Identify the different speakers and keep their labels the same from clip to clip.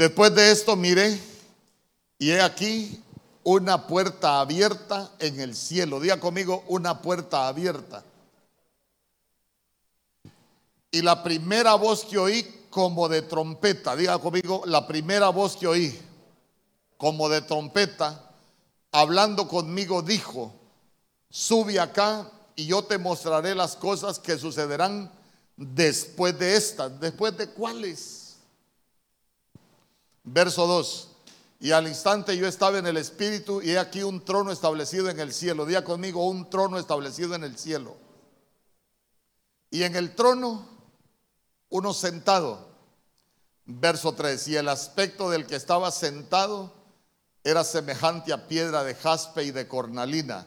Speaker 1: Después de esto miré y he aquí una puerta abierta en el cielo. Diga conmigo, una puerta abierta. Y la primera voz que oí como de trompeta, diga conmigo, la primera voz que oí como de trompeta, hablando conmigo, dijo, sube acá y yo te mostraré las cosas que sucederán después de estas. ¿Después de cuáles? Verso 2. Y al instante yo estaba en el Espíritu y he aquí un trono establecido en el cielo. Día conmigo, un trono establecido en el cielo. Y en el trono, uno sentado. Verso 3. Y el aspecto del que estaba sentado era semejante a piedra de jaspe y de cornalina.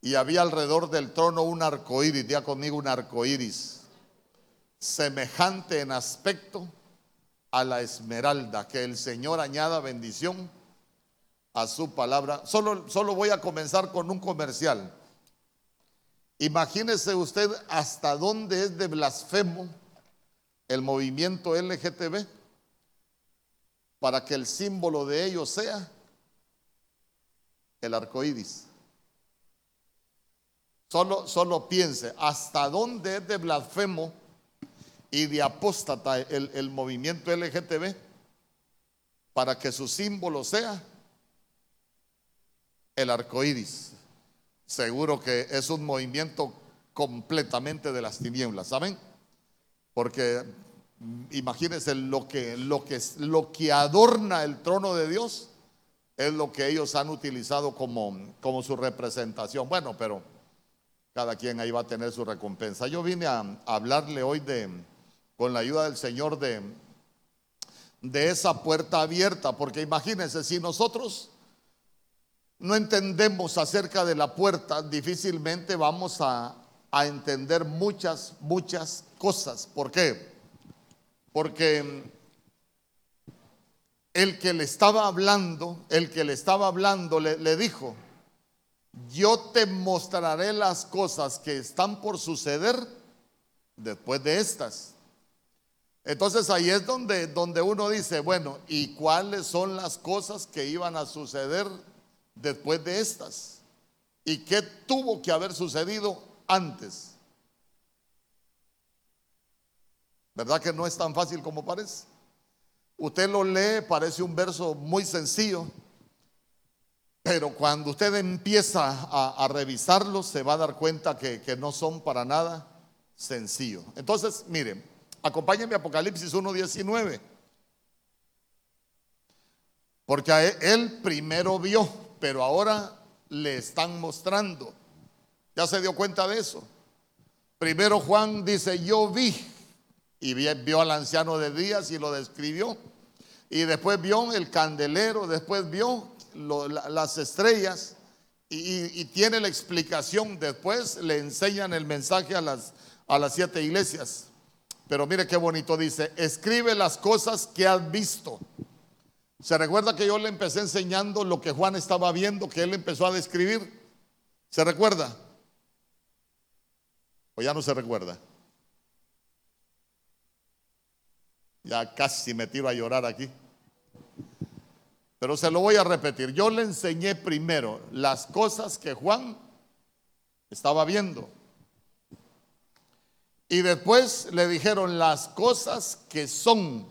Speaker 1: Y había alrededor del trono un arco iris. Día conmigo, un arco iris. Semejante en aspecto a la esmeralda. Que el Señor añada bendición a su palabra. Solo, solo voy a comenzar con un comercial. Imagínese usted hasta dónde es de blasfemo el movimiento LGTB para que el símbolo de ellos sea el arco iris. Solo, solo piense hasta dónde es de blasfemo y de apóstata el, movimiento LGTB para que su símbolo sea el arco iris. Seguro que es un movimiento completamente de las tinieblas, ¿saben? Porque mm, imagínense lo que, lo que, lo que adorna el trono de Dios es lo que ellos han utilizado como, como su representación. Bueno, pero cada quien ahí va a tener su recompensa. Yo vine a hablarle hoy de, con la ayuda del Señor de, de esa puerta abierta, porque imagínense, si nosotros no entendemos acerca de la puerta, difícilmente vamos a, a entender muchas, muchas cosas. ¿Por qué? Porque el que le estaba hablando, el que le estaba hablando le, le, dijo, yo te mostraré las cosas que están por suceder después de estas. Entonces ahí es donde, donde uno dice, bueno, ¿y cuáles son las cosas que iban a suceder después de estas? ¿Y qué tuvo que haber sucedido antes? ¿Verdad que no es tan fácil como parece? Usted lo lee, parece un verso muy sencillo, pero cuando usted empieza a, revisarlo, se va a dar cuenta que, que no son para nada sencillos. Entonces, miren, Acompáñenme a Apocalipsis 1.19. Porque a él primero vio, pero ahora le están mostrando. ¿Ya se dio cuenta de eso? Primero Juan dice, yo vi, y vio al anciano de días y lo describió. Y después vio el candelero, después vio las estrellas y, tiene la explicación. Después le enseñan el mensaje a las, a las siete iglesias. Pero mire qué bonito dice, escribe las cosas que has visto. ¿Se recuerda que yo le empecé enseñando lo que Juan estaba viendo, que él empezó a describir? ¿Se recuerda? ¿O ya no se recuerda? Ya casi me tiro a llorar aquí. Pero se lo voy a repetir. Yo le enseñé primero las cosas que Juan estaba viendo. Y después le dijeron las cosas que son.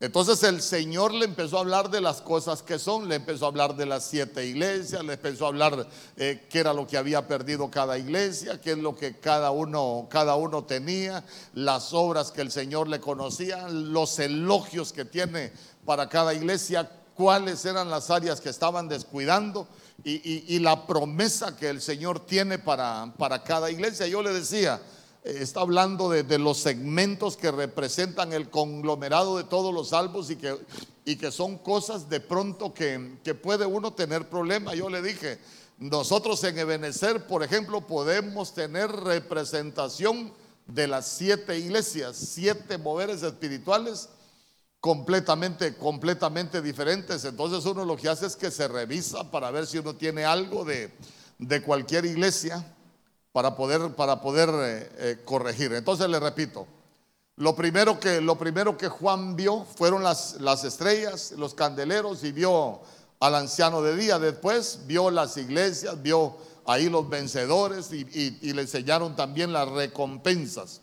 Speaker 1: Entonces el Señor le empezó a hablar de las cosas que son, le empezó a hablar de las siete iglesias, le empezó a hablar eh, qué era lo que había perdido cada iglesia, qué es lo que cada uno, cada uno tenía, las obras que el Señor le conocía, los elogios que tiene para cada iglesia, cuáles eran las áreas que estaban descuidando y, la promesa que el Señor tiene para, para cada iglesia. Yo le decía, está hablando de, los segmentos que representan el conglomerado de todos los salvos y que, y que son cosas de pronto que, que puede uno tener problema. Yo le dije, nosotros en Ebenezer, por ejemplo, podemos tener representación de las siete iglesias, siete moveres espirituales completamente, completamente diferentes. Entonces uno lo que hace es que se revisa para ver si uno tiene algo de, de cualquier iglesia para poder, para poder eh, eh, corregir. Entonces le repito, Lo primero que, lo primero que Juan vio fueron las, las estrellas, los candeleros y vio al anciano de día. Después vio las iglesias, vio ahí los vencedores y, le enseñaron también las recompensas.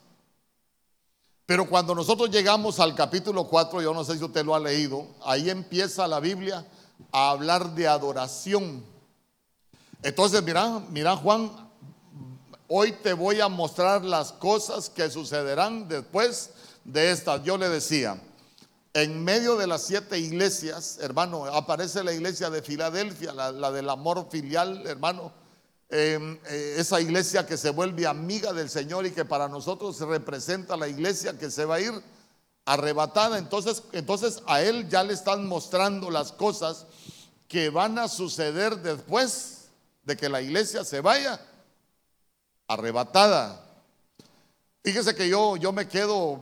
Speaker 1: Pero cuando nosotros llegamos al capítulo 4, yo no sé si usted lo ha leído, ahí empieza la Biblia a hablar de adoración. Entonces, mira, mira Juan, hoy te voy a mostrar las cosas que sucederán después de estas. Yo le decía, en medio de las siete iglesias, hermano, aparece la iglesia de Filadelfia, la, del amor filial, hermano. Em, eh, esa iglesia que se vuelve amiga del Señor y que para nosotros representa la iglesia que se va a ir arrebatada. Entonces, entonces a él ya le están mostrando las cosas que van a suceder después de que la iglesia se vaya arrebatada. Fíjese que yo, yo me quedo,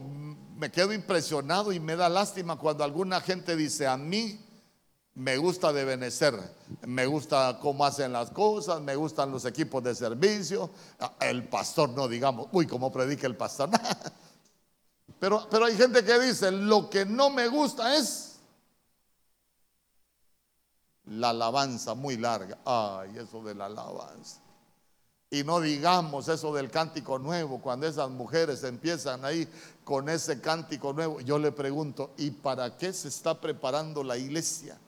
Speaker 1: me quedo impresionado y me da lástima cuando alguna gente dice a mí me gusta de Benecer, me gusta cómo hacen las cosas, me gustan los equipos de servicio, el pastor no digamos, uy, cómo predica el pastor. Pero, pero hay gente que dice, lo que no me gusta es la alabanza muy larga. Ay, eso de la alabanza. Y no digamos eso del cántico nuevo, cuando esas mujeres empiezan ahí con ese cántico nuevo. Yo le pregunto, ¿y para qué se está preparando la iglesia?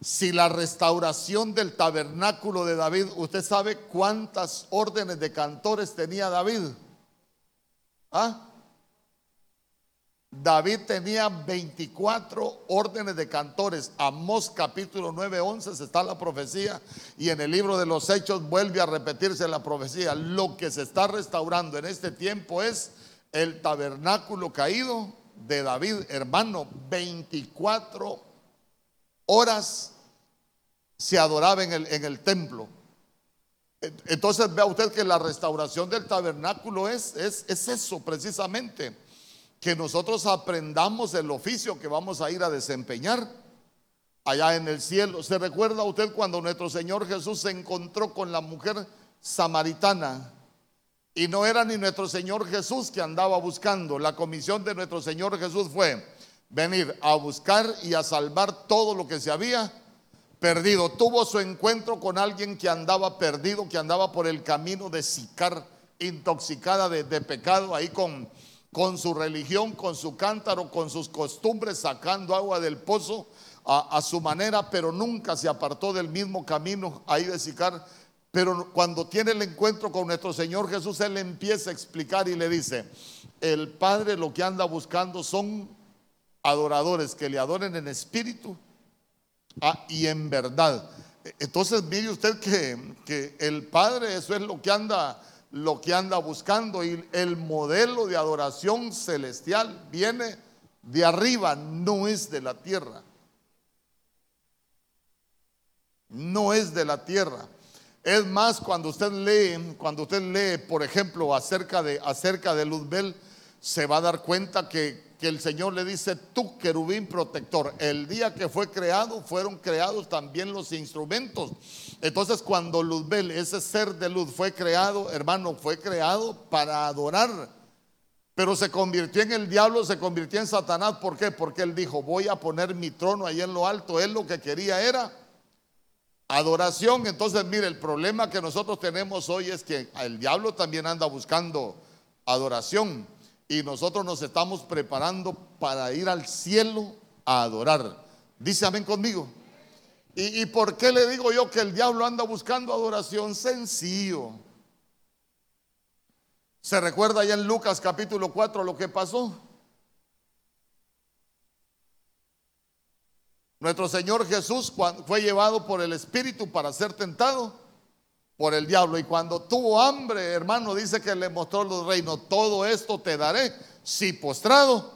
Speaker 1: Si la restauración del tabernáculo de David, usted sabe cuántas órdenes de cantores tenía David. ¿Ah? David tenía 24 órdenes de cantores. Amós capítulo 9, 11 está la profecía y en el libro de los hechos vuelve a repetirse la profecía. Lo que se está restaurando en este tiempo es el tabernáculo caído de David, hermano, 24 horas se adoraba en el, en el templo. Entonces vea usted que la restauración del tabernáculo es, es, es, eso precisamente, que nosotros aprendamos el oficio que vamos a ir a desempeñar allá en el cielo. ¿Se recuerda usted cuando nuestro Señor Jesús se encontró con la mujer samaritana? Y no era ni nuestro Señor Jesús que andaba buscando. La comisión de nuestro Señor Jesús fue, venir a buscar y a salvar todo lo que se había perdido. Tuvo su encuentro con alguien que andaba perdido, que andaba por el camino de Sicar, intoxicada de, pecado, ahí con, con su religión, con su cántaro, con sus costumbres, sacando agua del pozo a, su manera, pero nunca se apartó del mismo camino ahí de Sicar. Pero cuando tiene el encuentro con nuestro Señor Jesús, Él empieza a explicar y le dice, el Padre lo que anda buscando son adoradores que le adoren en espíritu ah, y en verdad. Entonces mire usted que, que, el Padre eso es lo que anda lo que anda buscando y el modelo de adoración celestial viene de arriba, no es de la tierra. No es de la tierra. Es más, cuando usted lee, cuando usted lee, por ejemplo, acerca de, acerca de Luzbel, se va a dar cuenta que, que el Señor le dice, tú querubín protector, el día que fue creado fueron creados también los instrumentos. Entonces cuando Luzbel, ese ser de luz fue creado, hermano, fue creado para adorar. Pero se convirtió en el diablo, se convirtió en Satanás. ¿Por qué? Porque él dijo, voy a poner mi trono ahí en lo alto. Él lo que quería era adoración. Entonces, mire, el problema que nosotros tenemos hoy es que el diablo también anda buscando adoración y nosotros nos estamos preparando para ir al cielo a adorar. Dice amén conmigo. ¿Y, por qué le digo yo que el diablo anda buscando adoración? Sencillo. ¿Se recuerda ya en Lucas capítulo 4 lo que pasó? Nuestro Señor Jesús fue llevado por el Espíritu para ser tentado por el diablo. Y cuando tuvo hambre, hermano, dice que le mostró los reinos. Todo esto te daré si postrado.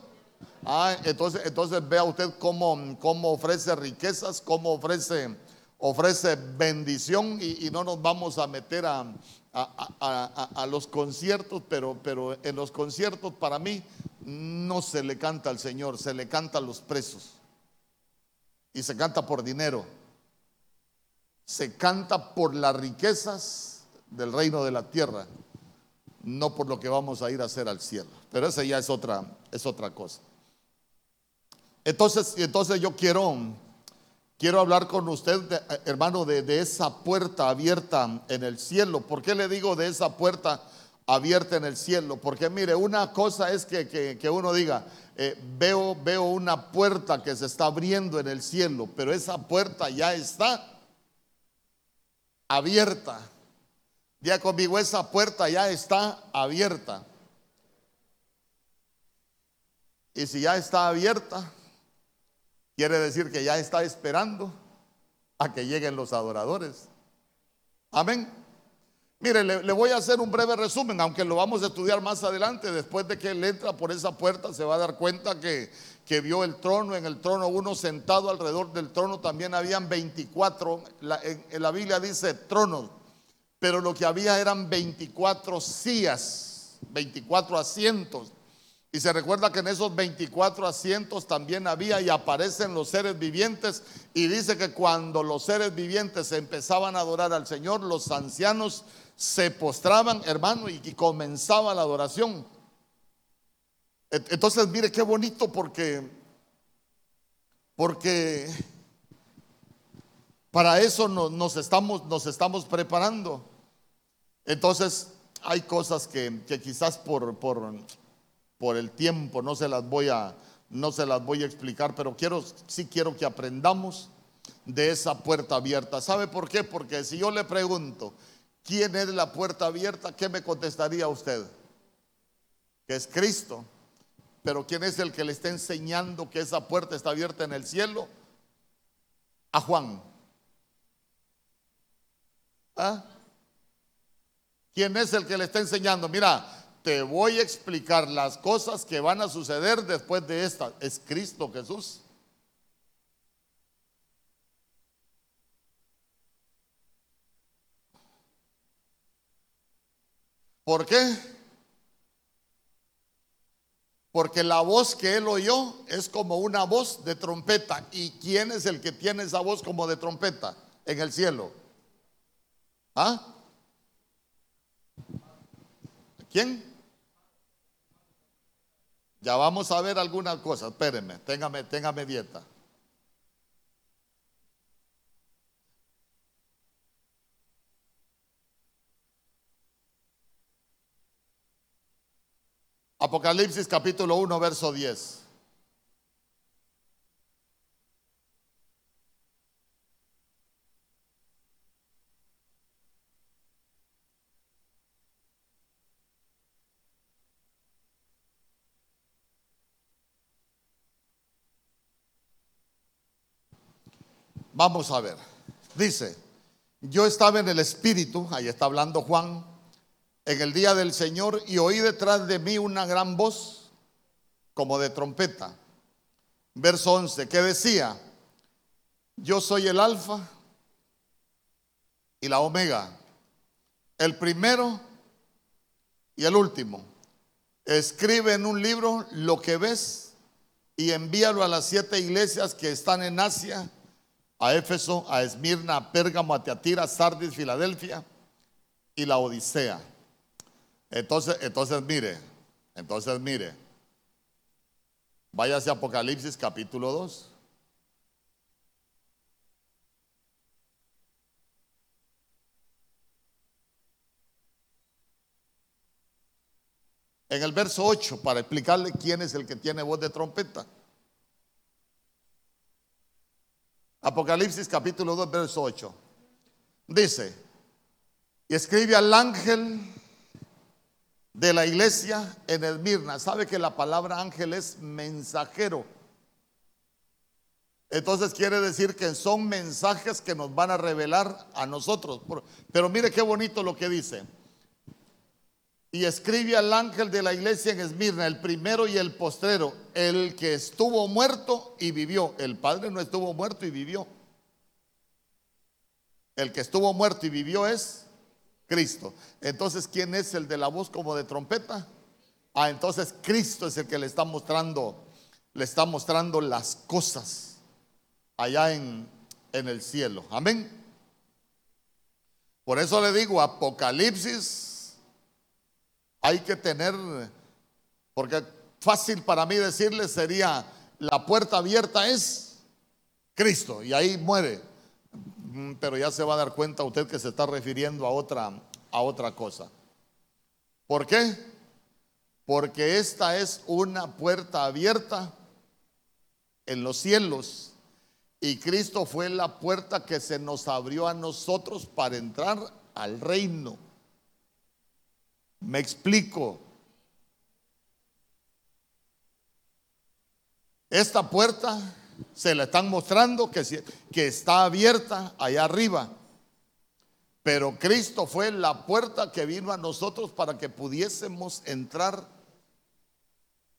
Speaker 1: Ah, entonces, entonces vea usted cómo, cómo ofrece riquezas, cómo ofrece, ofrece bendición y, no nos vamos a meter a, a, los conciertos, pero, pero en los conciertos para mí no se le canta al Señor, se le canta a los presos y se canta por dinero se canta por las riquezas del reino de la tierra. no por lo que vamos a ir a hacer al cielo. Pero esa ya es otra, es otra cosa. Entonces, entonces yo quiero, quiero hablar con usted, hermano, de, esa puerta abierta en el cielo. ¿Por qué le digo de esa puerta abierta en el cielo? Porque mire, una cosa es que, uno diga, eh, veo, veo una puerta que se está abriendo en el cielo, pero esa puerta ya está abierta. Ya conmigo, esa puerta ya está abierta. Y si ya está abierta, quiere decir que ya está esperando a que lleguen los adoradores. Amén. Mire, le, voy a hacer un breve resumen, aunque lo vamos a estudiar más adelante. Después de que él entra por esa puerta, se va a dar cuenta que, que vio el trono. En el trono, uno sentado alrededor del trono, también habían 24. en la Biblia dice tronos pero lo que había eran 24 sillas, 24 asientos. Y se recuerda que en esos 24 asientos también había y aparecen los seres vivientes. Y dice que cuando los seres vivientes empezaban a adorar al Señor, los ancianos se postraban, hermano, y, comenzaba la adoración. Entonces, mire qué bonito porque, porque para eso nos, estamos, nos estamos preparando. Entonces, hay cosas que, quizás por, por, por, el tiempo no se las voy a, no se las voy a explicar, pero quiero, sí quiero que aprendamos de esa puerta abierta. ¿Sabe por qué? Porque si yo le pregunto, ¿quién es la puerta abierta? ¿Qué me contestaría usted? Que es Cristo. Pero ¿quién es el que le está enseñando que esa puerta está abierta en el cielo? A Juan. ¿Ah? ¿Quién es el que le está enseñando? Mira, te voy a explicar las cosas que van a suceder después de esta. Es Cristo Jesús. ¿Por qué? Porque la voz que él oyó es como una voz de trompeta. ¿Y quién es el que tiene esa voz como de trompeta en el cielo? ¿Ah? ¿Quién? Ya vamos a ver algunas cosas. Espérenme, téngame, téngame dieta. Apocalipsis capítulo 1, verso 10. Vamos a ver. Dice, yo estaba en el Espíritu, ahí está hablando Juan, en el día del Señor y oí detrás de mí una gran voz como de trompeta. Verso 11, que decía, yo soy el alfa y la omega, el primero y el último. Escribe en un libro lo que ves y envíalo a las siete iglesias que están en Asia a Éfeso, a Esmirna, a Pérgamo, a Teatira, Sardis, Filadelfia y la Odisea. Entonces, entonces mire, entonces mire, váyase a Apocalipsis capítulo 2. En el verso 8, para explicarle quién es el que tiene voz de trompeta. Apocalipsis capítulo 2, verso 8. Dice, y escribe al ángel de la iglesia en Esmirna. Sabe que la palabra ángel es mensajero. Entonces quiere decir que son mensajes que nos van a revelar a nosotros. Pero mire qué bonito lo que dice y escribe al ángel de la iglesia en Esmirna, el primero y el postrero, el que estuvo muerto y vivió. El Padre no estuvo muerto y vivió. El que estuvo muerto y vivió es Cristo. Entonces, ¿quién es el de la voz como de trompeta? Ah, entonces Cristo es el que le está mostrando, le está mostrando las cosas allá en, en el cielo. Amén. Por eso le digo, Apocalipsis hay que tener, porque fácil para mí decirle sería, la puerta abierta es Cristo y ahí muere. Mm, pero ya se va a dar cuenta usted que se está refiriendo a otra, a otra cosa. ¿Por qué? Porque esta es una puerta abierta en los cielos y Cristo fue la puerta que se nos abrió a nosotros para entrar al reino. Me explico. Esta puerta se la están mostrando que, que está abierta allá arriba. Pero Cristo fue la puerta que vino a nosotros para que pudiésemos entrar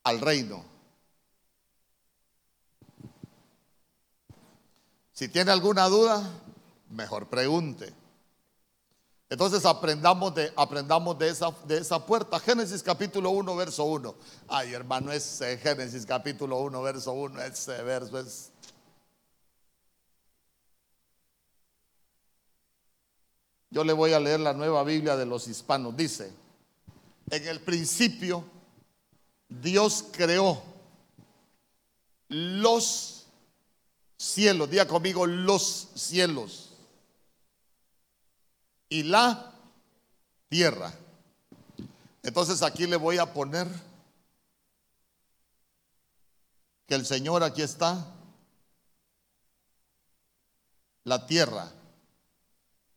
Speaker 1: al reino. Si tiene alguna duda, mejor pregunte. Entonces aprendamos de, aprendamos de, esa, de esa puerta. Génesis capítulo 1, verso 1. Ay, hermano, ese Génesis capítulo 1, verso 1, ese verso es... Yo le voy a leer la nueva Biblia de los hispanos. Dice, en el principio Dios creó los cielos, diga conmigo los cielos y la tierra. Entonces aquí le voy a poner que el Señor aquí está, la tierra,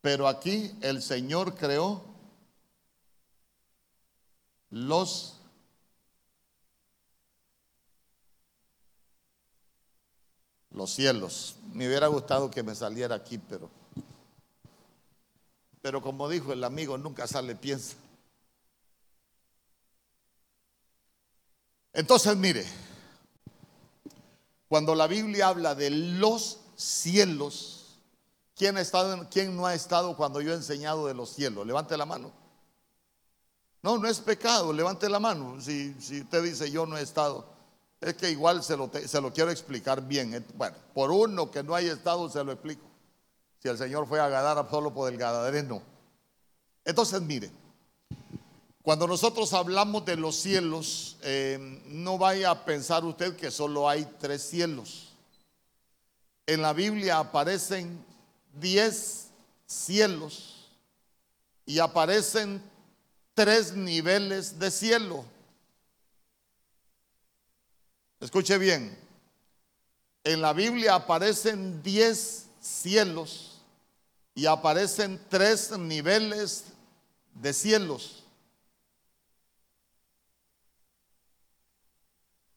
Speaker 1: pero aquí el Señor creó los los cielos. Me hubiera gustado que me saliera aquí, pero pero como dijo el amigo, nunca sale piensa. Entonces, mire, cuando la Biblia habla de los cielos, ¿quién, ha estado, ¿quién no ha estado cuando yo he enseñado de los cielos? Levante la mano. No, no es pecado, levante la mano. Si, si usted dice yo no he estado, es que igual se lo, se lo quiero explicar bien. Bueno, por uno que no haya estado, se lo explico. Si el Señor fue a Gadara solo por el Gadareno. Entonces, mire, cuando nosotros hablamos de los cielos, eh, no vaya a pensar usted que solo hay tres cielos. En la Biblia aparecen diez cielos y aparecen tres niveles de cielo. Escuche bien, en la Biblia aparecen diez cielos y aparecen tres niveles de cielos.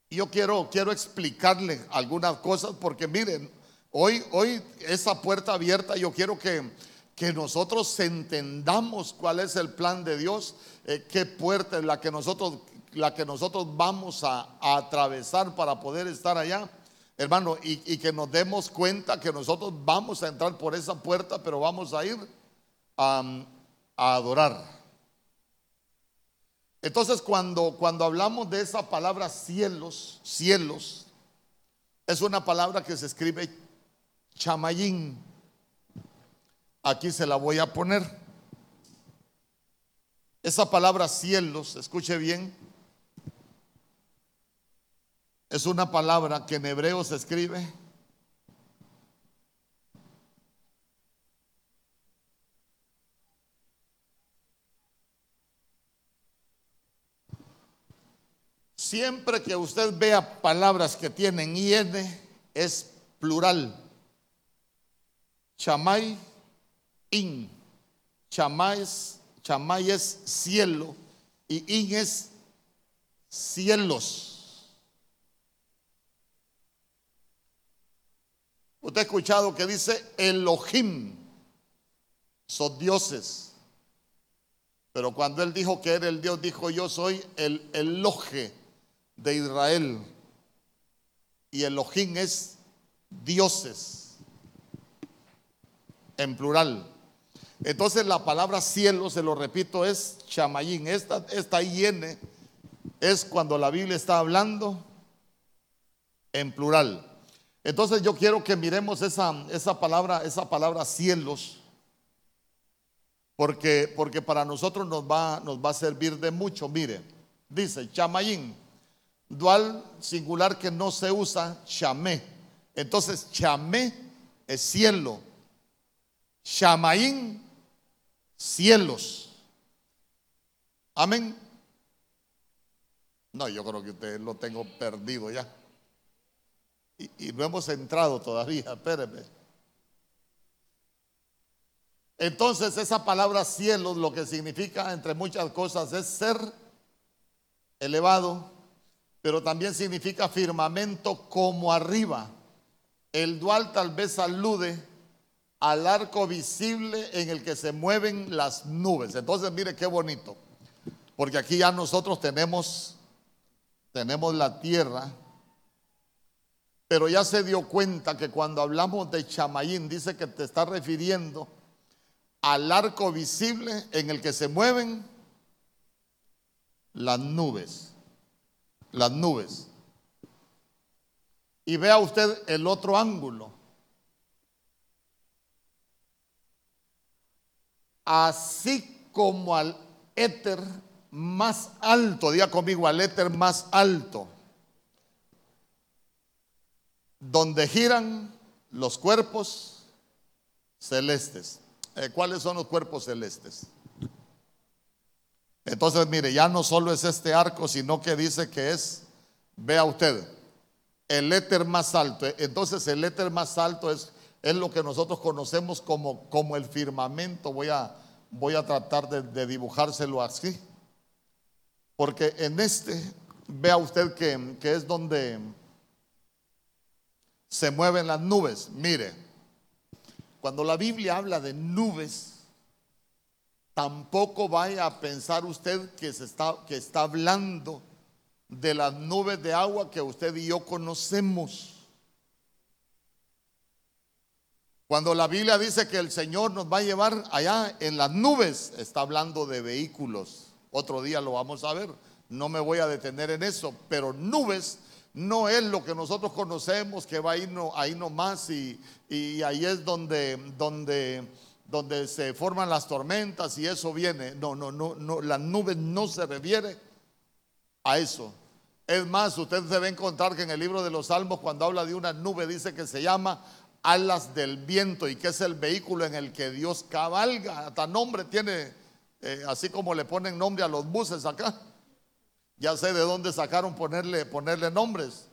Speaker 1: Yo quiero, quiero explicarle algunas cosas porque miren, hoy, hoy esa puerta abierta yo quiero que, que nosotros entendamos cuál es el plan de Dios, eh, qué puerta es la que nosotros, la que nosotros vamos a, atravesar para poder estar allá. Hermano, y, que nos demos cuenta que nosotros vamos a entrar por esa puerta, pero vamos a ir a, a adorar. Entonces, cuando, cuando hablamos de esa palabra cielos, cielos, es una palabra que se escribe chamayín. Aquí se la voy a poner. Esa palabra cielos, escuche bien, es una palabra que en hebreo se escribe Siempre que usted vea palabras que tienen IN, es plural. Chamay, in. Chamay es, chamay es cielo y in es cielos. Usted ha escuchado que dice Elohim, son dioses. Pero cuando él dijo que era el Dios, dijo yo soy el Eloje de Israel. Y Elohim es dioses, en plural. Entonces la palabra cielo, se lo repito, es chamayín. Esta, esta IN es cuando la Biblia está hablando en plural. Entonces yo quiero que miremos esa, esa palabra, esa palabra cielos. porque, porque para nosotros nos va, nos va a servir de mucho. Mire, dice chamayín, dual singular que no se usa, chamé. Entonces, chamé es cielo. Chamaín, cielos. Amén. No, yo creo que usted lo tengo perdido ya. Y, no hemos entrado todavía, espéreme. Entonces esa palabra cielos lo que significa entre muchas cosas es ser elevado, pero también significa firmamento como arriba. El dual tal vez alude al arco visible en el que se mueven las nubes. Entonces mire qué bonito, porque aquí ya nosotros tenemos tenemos la tierra, pero ya se dio cuenta que cuando hablamos de Chamayín, dice que te está refiriendo al arco visible en el que se mueven las nubes, las nubes. Y vea usted el otro ángulo. Así como al éter más alto, diga conmigo, al éter más alto, donde giran los cuerpos celestes. Eh, ¿Cuáles son los cuerpos celestes? Entonces, mire, ya no solo es este arco, sino que dice que es, vea usted, el éter más alto. Entonces, el éter más alto es, es lo que nosotros conocemos como, como el firmamento. Voy a, voy a tratar de dibujárselo así. Porque en este, vea usted que, que es donde se mueven las nubes. Mire, cuando la Biblia habla de nubes, tampoco vaya a pensar usted que, se está, que está hablando de las nubes de agua que usted y yo conocemos. Cuando la Biblia dice que el Señor nos va a llevar allá en las nubes, está hablando de vehículos otro día lo vamos a ver. No me voy a detener en eso, pero nubes no es lo que nosotros conocemos, que va ahí, no, ahí nomás y, y ahí es donde, donde, donde se forman las tormentas y eso viene. No, no, no, no, las nubes no se refiere a eso. Es más, usted se va encontrar que en el libro de los Salmos, cuando habla de una nube, dice que se llama alas del viento y que es el vehículo en el que Dios cabalga. Hasta nombre tiene eh, así como le ponen nombre a los buses acá. Ya sé de dónde sacaron ponerle, ponerle nombres.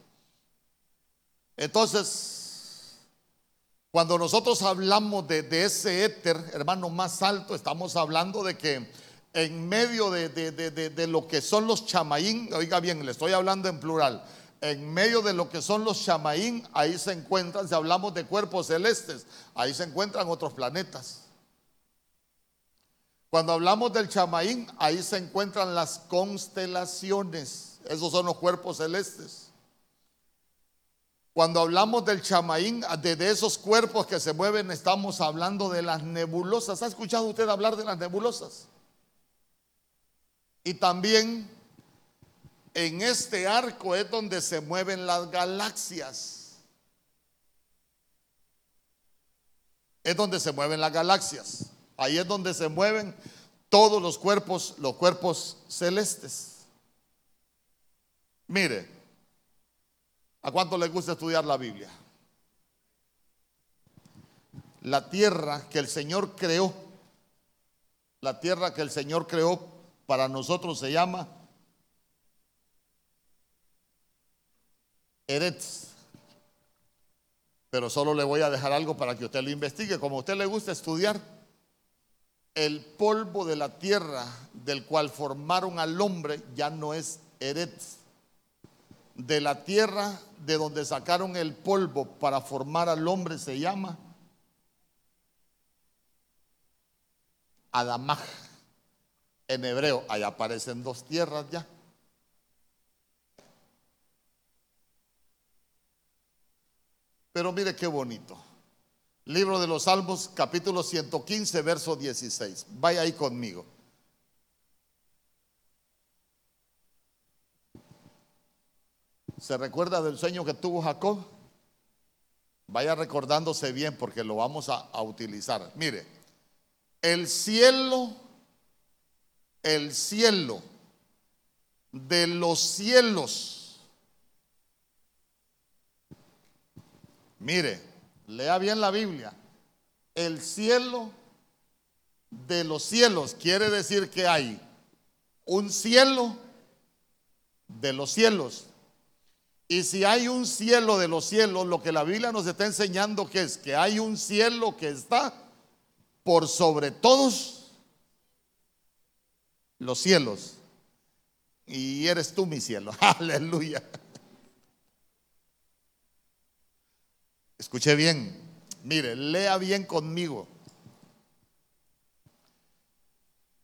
Speaker 1: Entonces, cuando nosotros hablamos de, ese éter, hermano, más alto, estamos hablando de que en medio de, de, lo que son los chamaín, oiga bien, le estoy hablando en plural, en medio de lo que son los chamaín, ahí se encuentran, si hablamos de cuerpos celestes, ahí se encuentran otros planetas. Cuando hablamos del chamaín, ahí se encuentran las constelaciones. Esos son los cuerpos celestes. Cuando hablamos del chamaín, de, esos cuerpos que se mueven, estamos hablando de las nebulosas. ¿Ha escuchado usted hablar de las nebulosas? Y también en este arco es donde se mueven las galaxias. Es donde se mueven las galaxias. Ahí es donde se mueven todos los cuerpos, los cuerpos celestes. Mire, ¿a cuánto le gusta estudiar la Biblia? La tierra que el Señor creó, la tierra que el Señor creó para nosotros se llama Eretz. Pero solo le voy a dejar algo para que usted lo investigue. Como a usted le gusta estudiar, el polvo de la tierra del cual formaron al hombre ya no es Eretz. De la tierra de donde sacaron el polvo para formar al hombre se llama Adamaj. En hebreo, ahí aparecen dos tierras ya. Pero mire qué bonito. Libro de los Salmos, capítulo 115, verso 16. Vaya ahí conmigo. ¿Se recuerda del sueño que tuvo Jacob? Vaya recordándose bien porque lo vamos a, a utilizar. Mire, el cielo, el cielo de los cielos. Mire, lea bien la Biblia. El cielo de los cielos quiere decir que hay un cielo de los cielos. Y si hay un cielo de los cielos, lo que la Biblia nos está enseñando es que hay un cielo que está por sobre todos los cielos. Y eres tú mi cielo. Aleluya. Escuche bien. Mire, lea bien conmigo.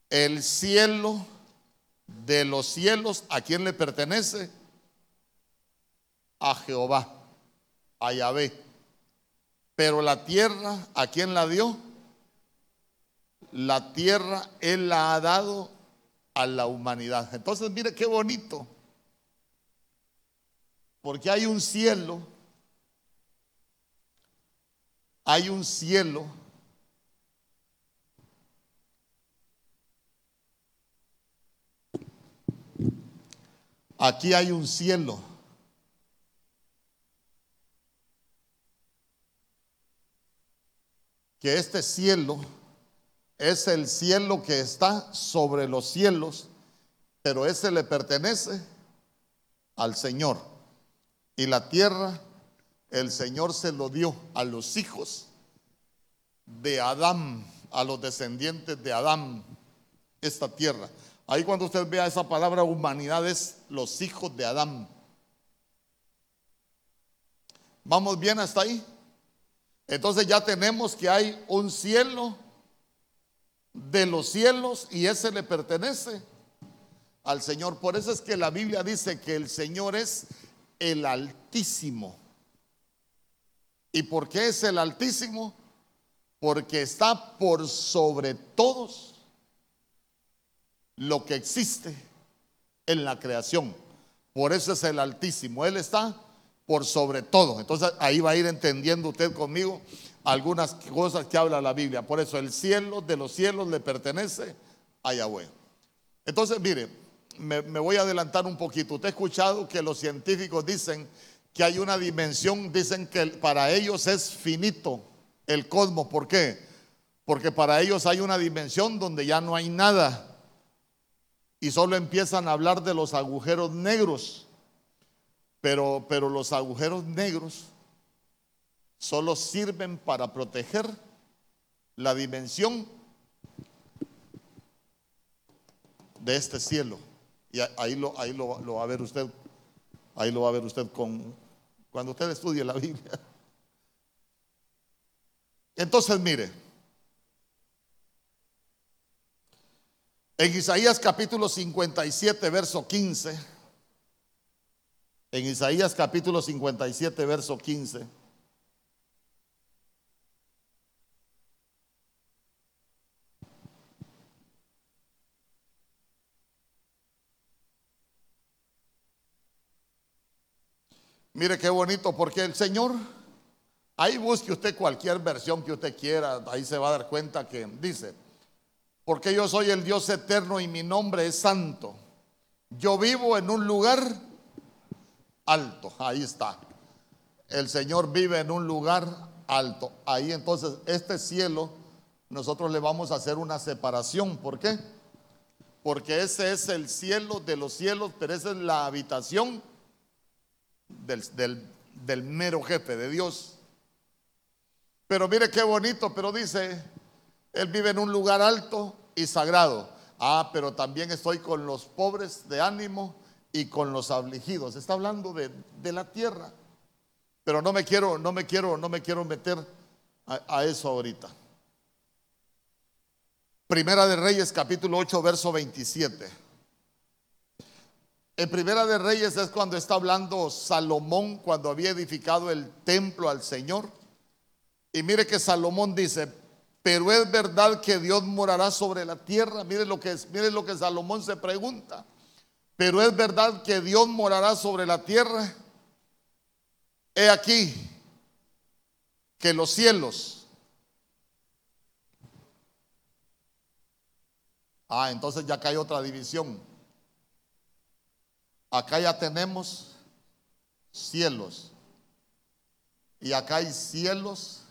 Speaker 1: El cielo de los cielos, ¿a quién le pertenece? A Jehová, a Yahvé. Pero la tierra, ¿a quién la dio? La tierra Él la ha dado a la humanidad. Entonces, mire qué bonito. Porque hay un cielo, hay un cielo Aquí hay un cielo. Que este cielo es el cielo que está sobre los cielos, pero ese le pertenece al Señor. Y la tierra, el Señor se lo dio a los hijos de Adán, a los descendientes de Adán, esta tierra. Ahí cuando usted vea esa palabra humanidad es los hijos de Adán. ¿Vamos bien hasta ahí? Entonces ya tenemos que hay un cielo de los cielos y ese le pertenece al Señor. Por eso es que la Biblia dice que el Señor es el Altísimo. ¿Y por qué es el Altísimo? Porque está por sobre todos lo que existe en la creación. Por eso es el Altísimo. Él está por sobre todo. Entonces ahí va a ir entendiendo usted conmigo algunas cosas que habla la Biblia. Por eso el cielo de los cielos le pertenece a Yahweh. Entonces, mire, me, voy a adelantar un poquito. Usted ha escuchado que los científicos dicen que hay una dimensión, dicen que para ellos es finito el cosmos. ¿Por qué? Porque para ellos hay una dimensión donde ya no hay nada y solo empiezan a hablar de los agujeros negros. Pero, pero los agujeros negros solo sirven para proteger la dimensión de este cielo. Y ahí lo, ahí lo, lo va a ver usted, ahí lo va a ver usted con, cuando usted estudie la Biblia. Entonces, mire, En Isaías capítulo 57, verso 15. En Isaías capítulo 57, verso 15. Mire qué bonito, porque el Señor, ahí busque usted cualquier versión que usted quiera, ahí se va a dar cuenta que dice, porque yo soy el Dios eterno y mi nombre es santo. Yo vivo en un lugar alto, ahí está. El Señor vive en un lugar alto. Ahí entonces este cielo nosotros le vamos a hacer una separación. ¿Por qué? Porque ese es el cielo de los cielos, pero esa es la habitación del, mero jefe de Dios. Pero mire qué bonito, pero dice, Él vive en un lugar alto y sagrado. Ah, pero también estoy con los pobres de ánimo y con los afligidos. Está hablando de, la tierra. Pero no me quiero, no me quiero, no me quiero meter a, a eso ahorita. Primera de Reyes, capítulo 8, verso 27. En Primera de Reyes es cuando está hablando Salomón, cuando había edificado el templo al Señor. Y mire que Salomón dice, pero es verdad que Dios morará sobre la tierra. Mire lo que, mire lo que Salomón se pregunta. Pero es verdad que Dios morará sobre la tierra. He aquí que los cielos Ah, entonces ya hay otra división. Acá ya tenemos cielos. Y acá hay cielos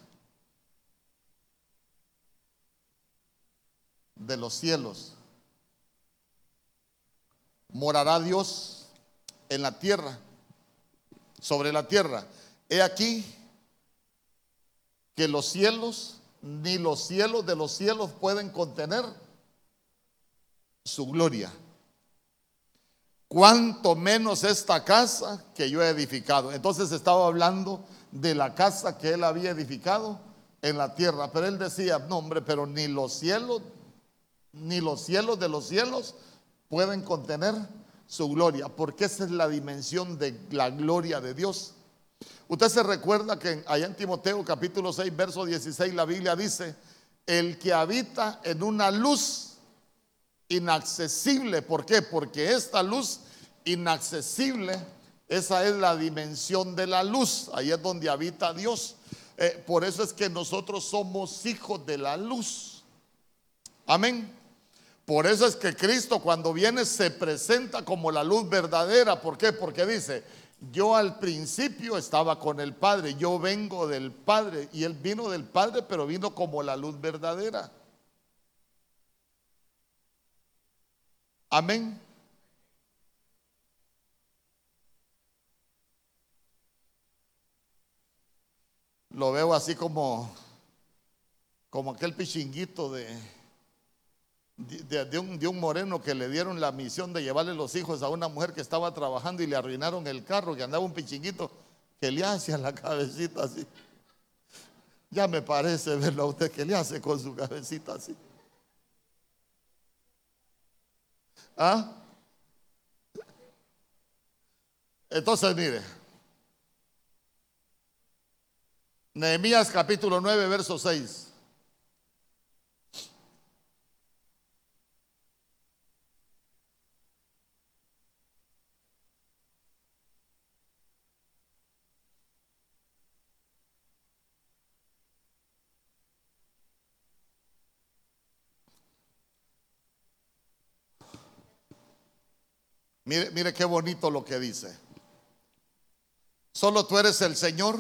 Speaker 1: de los cielos. Morará Dios en la tierra, sobre la tierra. He aquí que los cielos, ni los cielos de los cielos pueden contener su gloria. Cuanto menos esta casa que yo he edificado. Entonces estaba hablando de la casa que él había edificado en la tierra. Pero él decía, no hombre, pero ni los cielos, ni los cielos de los cielos pueden contener su gloria, porque esa es la dimensión de la gloria de Dios. Usted se recuerda que allá en Timoteo capítulo 6, verso 16, la Biblia dice, el que habita en una luz inaccesible, ¿por qué? Porque esta luz inaccesible, esa es la dimensión de la luz, ahí es donde habita Dios. Eh, por eso es que nosotros somos hijos de la luz. Amén. Por eso es que Cristo cuando viene se presenta como la luz verdadera. ¿Por qué? Porque dice, yo al principio estaba con el Padre, yo vengo del Padre y Él vino del Padre, pero vino como la luz verdadera. Amén. Lo veo así como, como aquel pichinguito de, de, un, moreno que le dieron la misión de llevarle los hijos a una mujer que estaba trabajando y le arruinaron el carro, que andaba un pichinguito que le hace a la cabecita así. Ya me parece verlo a usted que le hace con su cabecita así. ¿Ah? Entonces, mire. Nehemías capítulo 9, verso 6. Mire, mire qué bonito lo que dice. Solo tú eres el Señor.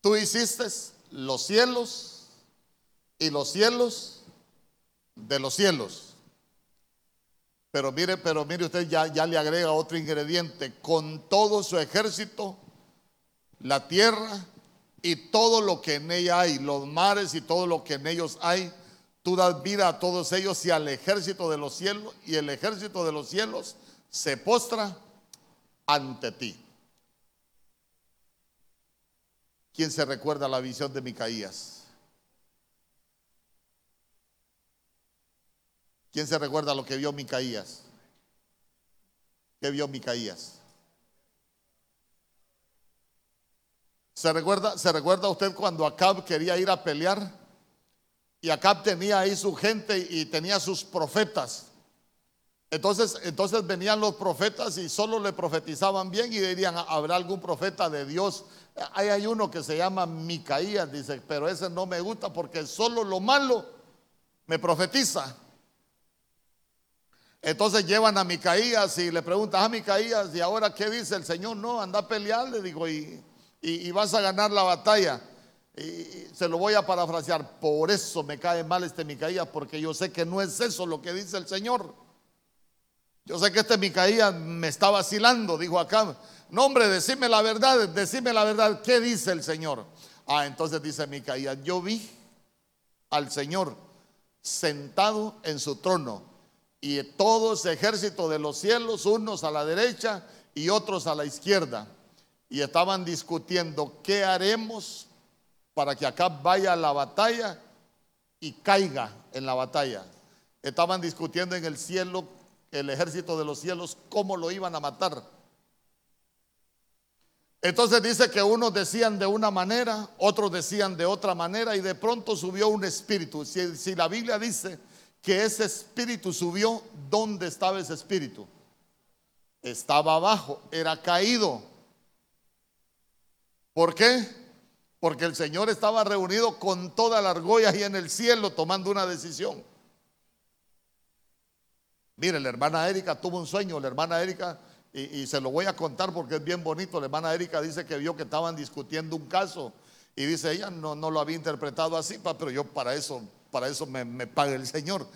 Speaker 1: Tú hiciste los cielos y los cielos de los cielos. Pero mire, pero mire usted ya, ya le agrega otro ingrediente. Con todo su ejército, la tierra y todo lo que en ella hay, los mares y todo lo que en ellos hay, tú das vida a todos ellos y al ejército de los cielos y el ejército de los cielos se postra ante ti. ¿Quién se recuerda la visión de Micaías? ¿Quién se recuerda lo que vio Micaías? ¿Qué vio Micaías? ¿Se recuerda, ¿Se recuerda usted cuando Acab quería ir a pelear? Y Acab tenía ahí su gente y tenía sus profetas. Entonces, entonces venían los profetas y solo le profetizaban bien y dirían, ¿habrá algún profeta de Dios? Ahí hay uno que se llama Micaías, dice, pero ese no me gusta porque solo lo malo me profetiza. Entonces llevan a Micaías y le preguntan a ah, Micaías, ¿y ahora qué dice el Señor? No, anda a pelear, le digo, y, y, vas a ganar la batalla. Y se lo voy a parafrasear, por eso me cae mal este Micaías, porque yo sé que no es eso lo que dice el Señor. Yo sé que este Micaías me está vacilando, dijo acá. No, hombre, decime la verdad, decime la verdad. ¿Qué dice el Señor? Ah, entonces dice Micaías, yo vi al Señor sentado en su trono y todo ese ejército de los cielos, unos a la derecha y otros a la izquierda. Y estaban discutiendo qué haremos para que acá vaya a la batalla y caiga en la batalla. Estaban discutiendo en el cielo el ejército de los cielos cómo lo iban a matar. Entonces dice que unos decían de una manera, otros decían de otra manera y de pronto subió un espíritu. Si, la Biblia dice que ese espíritu subió, ¿dónde estaba ese espíritu? Estaba abajo, era caído. ¿Por qué? Porque el Señor estaba reunido con toda la argolla ahí en el cielo tomando una decisión. Mire, la hermana Erika tuvo un sueño, la hermana Erika, y, se lo voy a contar porque es bien bonito, la hermana Erika dice que vio que estaban discutiendo un caso y dice ella, no, no lo había interpretado así, pero yo para eso, para eso me, me paga el Señor.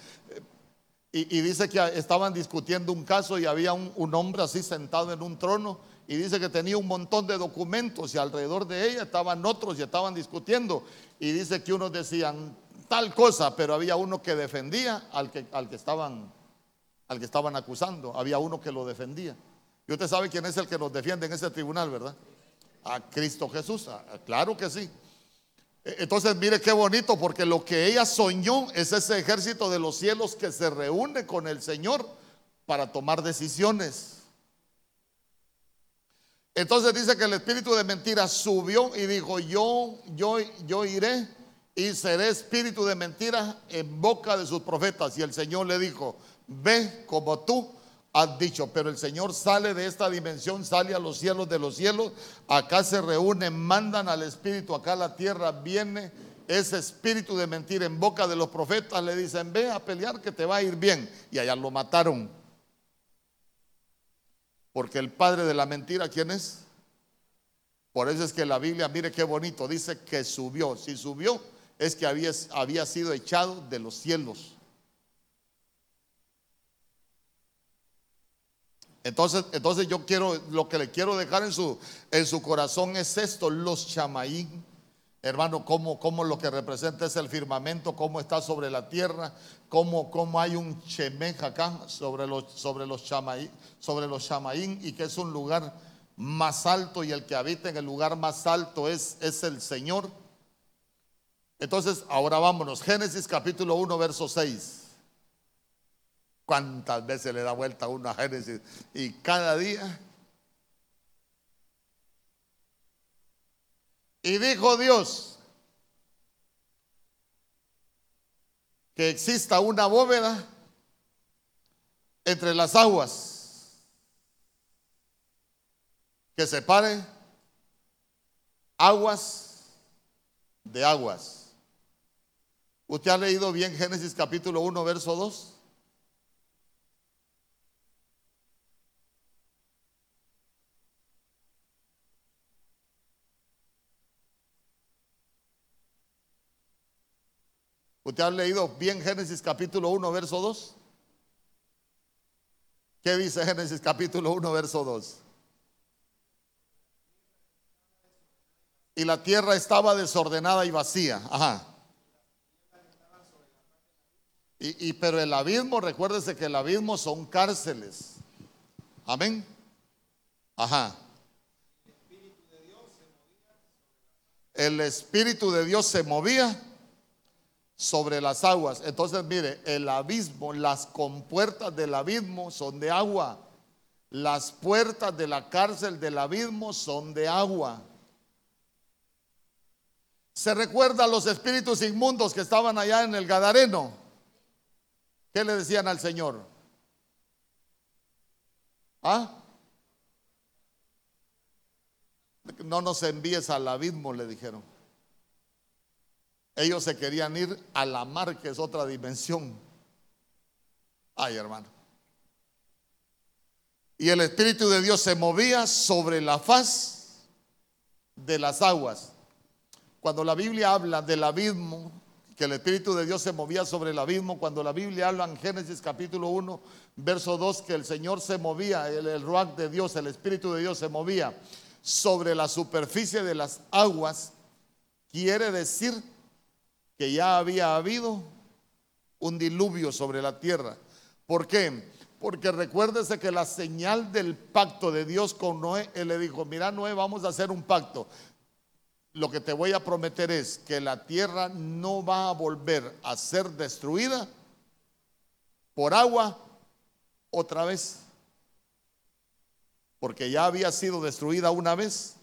Speaker 1: Y, y, dice que estaban discutiendo un caso y había un, un hombre así sentado en un trono y dice que tenía un montón de documentos y alrededor de ella estaban otros y estaban discutiendo. Y dice que unos decían tal cosa, pero había uno que defendía al que, al que, estaban, al que estaban acusando. Había uno que lo defendía. Y usted sabe quién es el que nos defiende en ese tribunal, ¿verdad? A Cristo Jesús. Claro que sí. E, entonces, mire qué bonito, porque lo que ella soñó es ese ejército de los cielos que se reúne con el Señor para tomar decisiones. Entonces dice que el espíritu de mentira subió y dijo, yo, yo, yo iré y seré espíritu de mentira en boca de sus profetas. Y el Señor le dijo, ve como tú has dicho, pero el Señor sale de esta dimensión, sale a los cielos de los cielos, acá se reúnen, mandan al espíritu, acá a la tierra viene ese espíritu de mentira en boca de los profetas, le dicen, ve a pelear que te va a ir bien. Y allá lo mataron. Porque el padre de la mentira, ¿quién es? Por eso es que la Biblia, mire qué bonito, dice que subió. Si subió, es que había, había sido echado de los cielos. Entonces, entonces yo quiero, lo que le quiero dejar en su, en su corazón es esto, los chamaín. Hermano, cómo, cómo lo que representa es el firmamento, cómo está sobre la tierra, cómo, cómo hay un chemej acá sobre los, sobre los chamaín, sobre los chamaín y que es un lugar más alto y el que habita en el lugar más alto es, es el Señor. Entonces, ahora vámonos, Génesis capítulo 1, verso 6. ¿Cuántas veces le da vuelta uno a Génesis? Y cada día. Y dijo Dios que exista una bóveda entre las aguas que separe aguas de aguas. ¿Usted ha leído bien Génesis capítulo 1, verso 2? ¿Usted ha leído bien Génesis capítulo 1, verso 2? ¿Qué dice Génesis capítulo 1, verso 2? Y la tierra estaba desordenada y vacía. Ajá. Y, y, pero el abismo, recuérdese que el abismo son cárceles. Amén. Ajá. El Espíritu de Dios se movía sobre las aguas. Entonces, mire, el abismo, las compuertas del abismo son de agua. Las puertas de la cárcel del abismo son de agua. Se recuerda a los espíritus inmundos que estaban allá en el Gadareno. ¿Qué le decían al Señor? ¿Ah? No nos envíes al abismo, le dijeron. Ellos se querían ir a la mar, que es otra dimensión. Ay, hermano. Y el Espíritu de Dios se movía sobre la faz de las aguas. Cuando la Biblia habla del abismo, que el Espíritu de Dios se movía sobre el abismo, cuando la Biblia habla en Génesis capítulo 1, verso 2, que el Señor se movía, el, el ruach de Dios, el Espíritu de Dios se movía sobre la superficie de las aguas, quiere decir que ya había habido un diluvio sobre la tierra. ¿Por qué? Porque recuérdese que la señal del pacto de Dios con Noé, él le dijo, mira Noé, vamos a hacer un pacto. Lo que te voy a prometer es que la tierra no va a volver a ser destruida por agua otra vez. Porque ya había sido destruida una vez,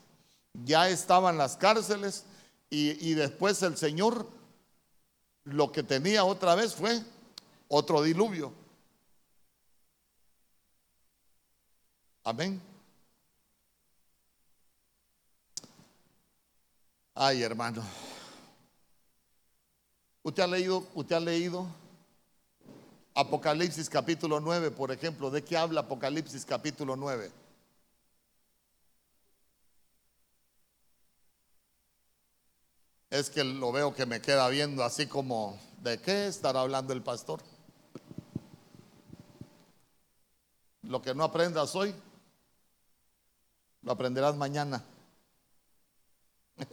Speaker 1: ya estaban las cárceles y, y después el Señor lo que tenía otra vez fue otro diluvio. Amén. Ay, hermano. ¿Usted ha leído, usted ha leído Apocalipsis capítulo 9, por ejemplo. ¿De qué habla Apocalipsis capítulo 9? Es que lo veo que me queda viendo así como, ¿de qué estará hablando el pastor? Lo que no aprendas hoy, lo aprenderás mañana.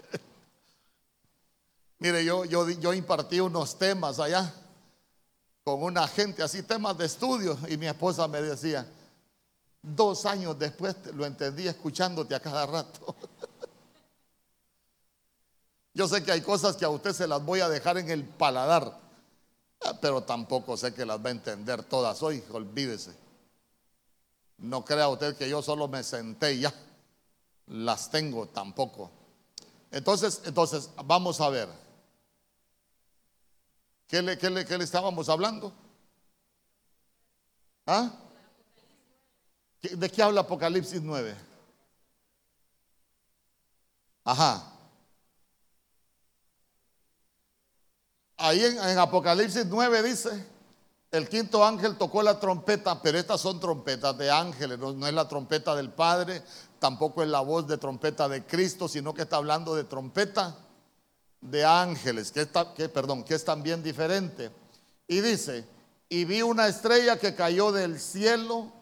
Speaker 1: Mire, yo, yo, yo impartí unos temas allá con una gente, así temas de estudio, y mi esposa me decía, dos años después lo entendí escuchándote a cada rato. Yo sé que hay cosas que a usted se las voy a dejar en el paladar, pero tampoco sé que las va a entender todas hoy, olvídese. No crea usted que yo solo me senté y ya, las tengo tampoco. Entonces, entonces, vamos a ver. ¿Qué le, qué le, qué le estábamos hablando? ¿Ah? ¿De qué habla Apocalipsis 9? Ajá. Ahí en, Apocalipsis 9 dice, el quinto ángel tocó la trompeta, pero estas son trompetas de ángeles, no, es la trompeta del Padre, tampoco es la voz de trompeta de Cristo, sino que está hablando de trompeta de ángeles, que, está, que, perdón, que es también diferente. Y dice, y vi una estrella que cayó del cielo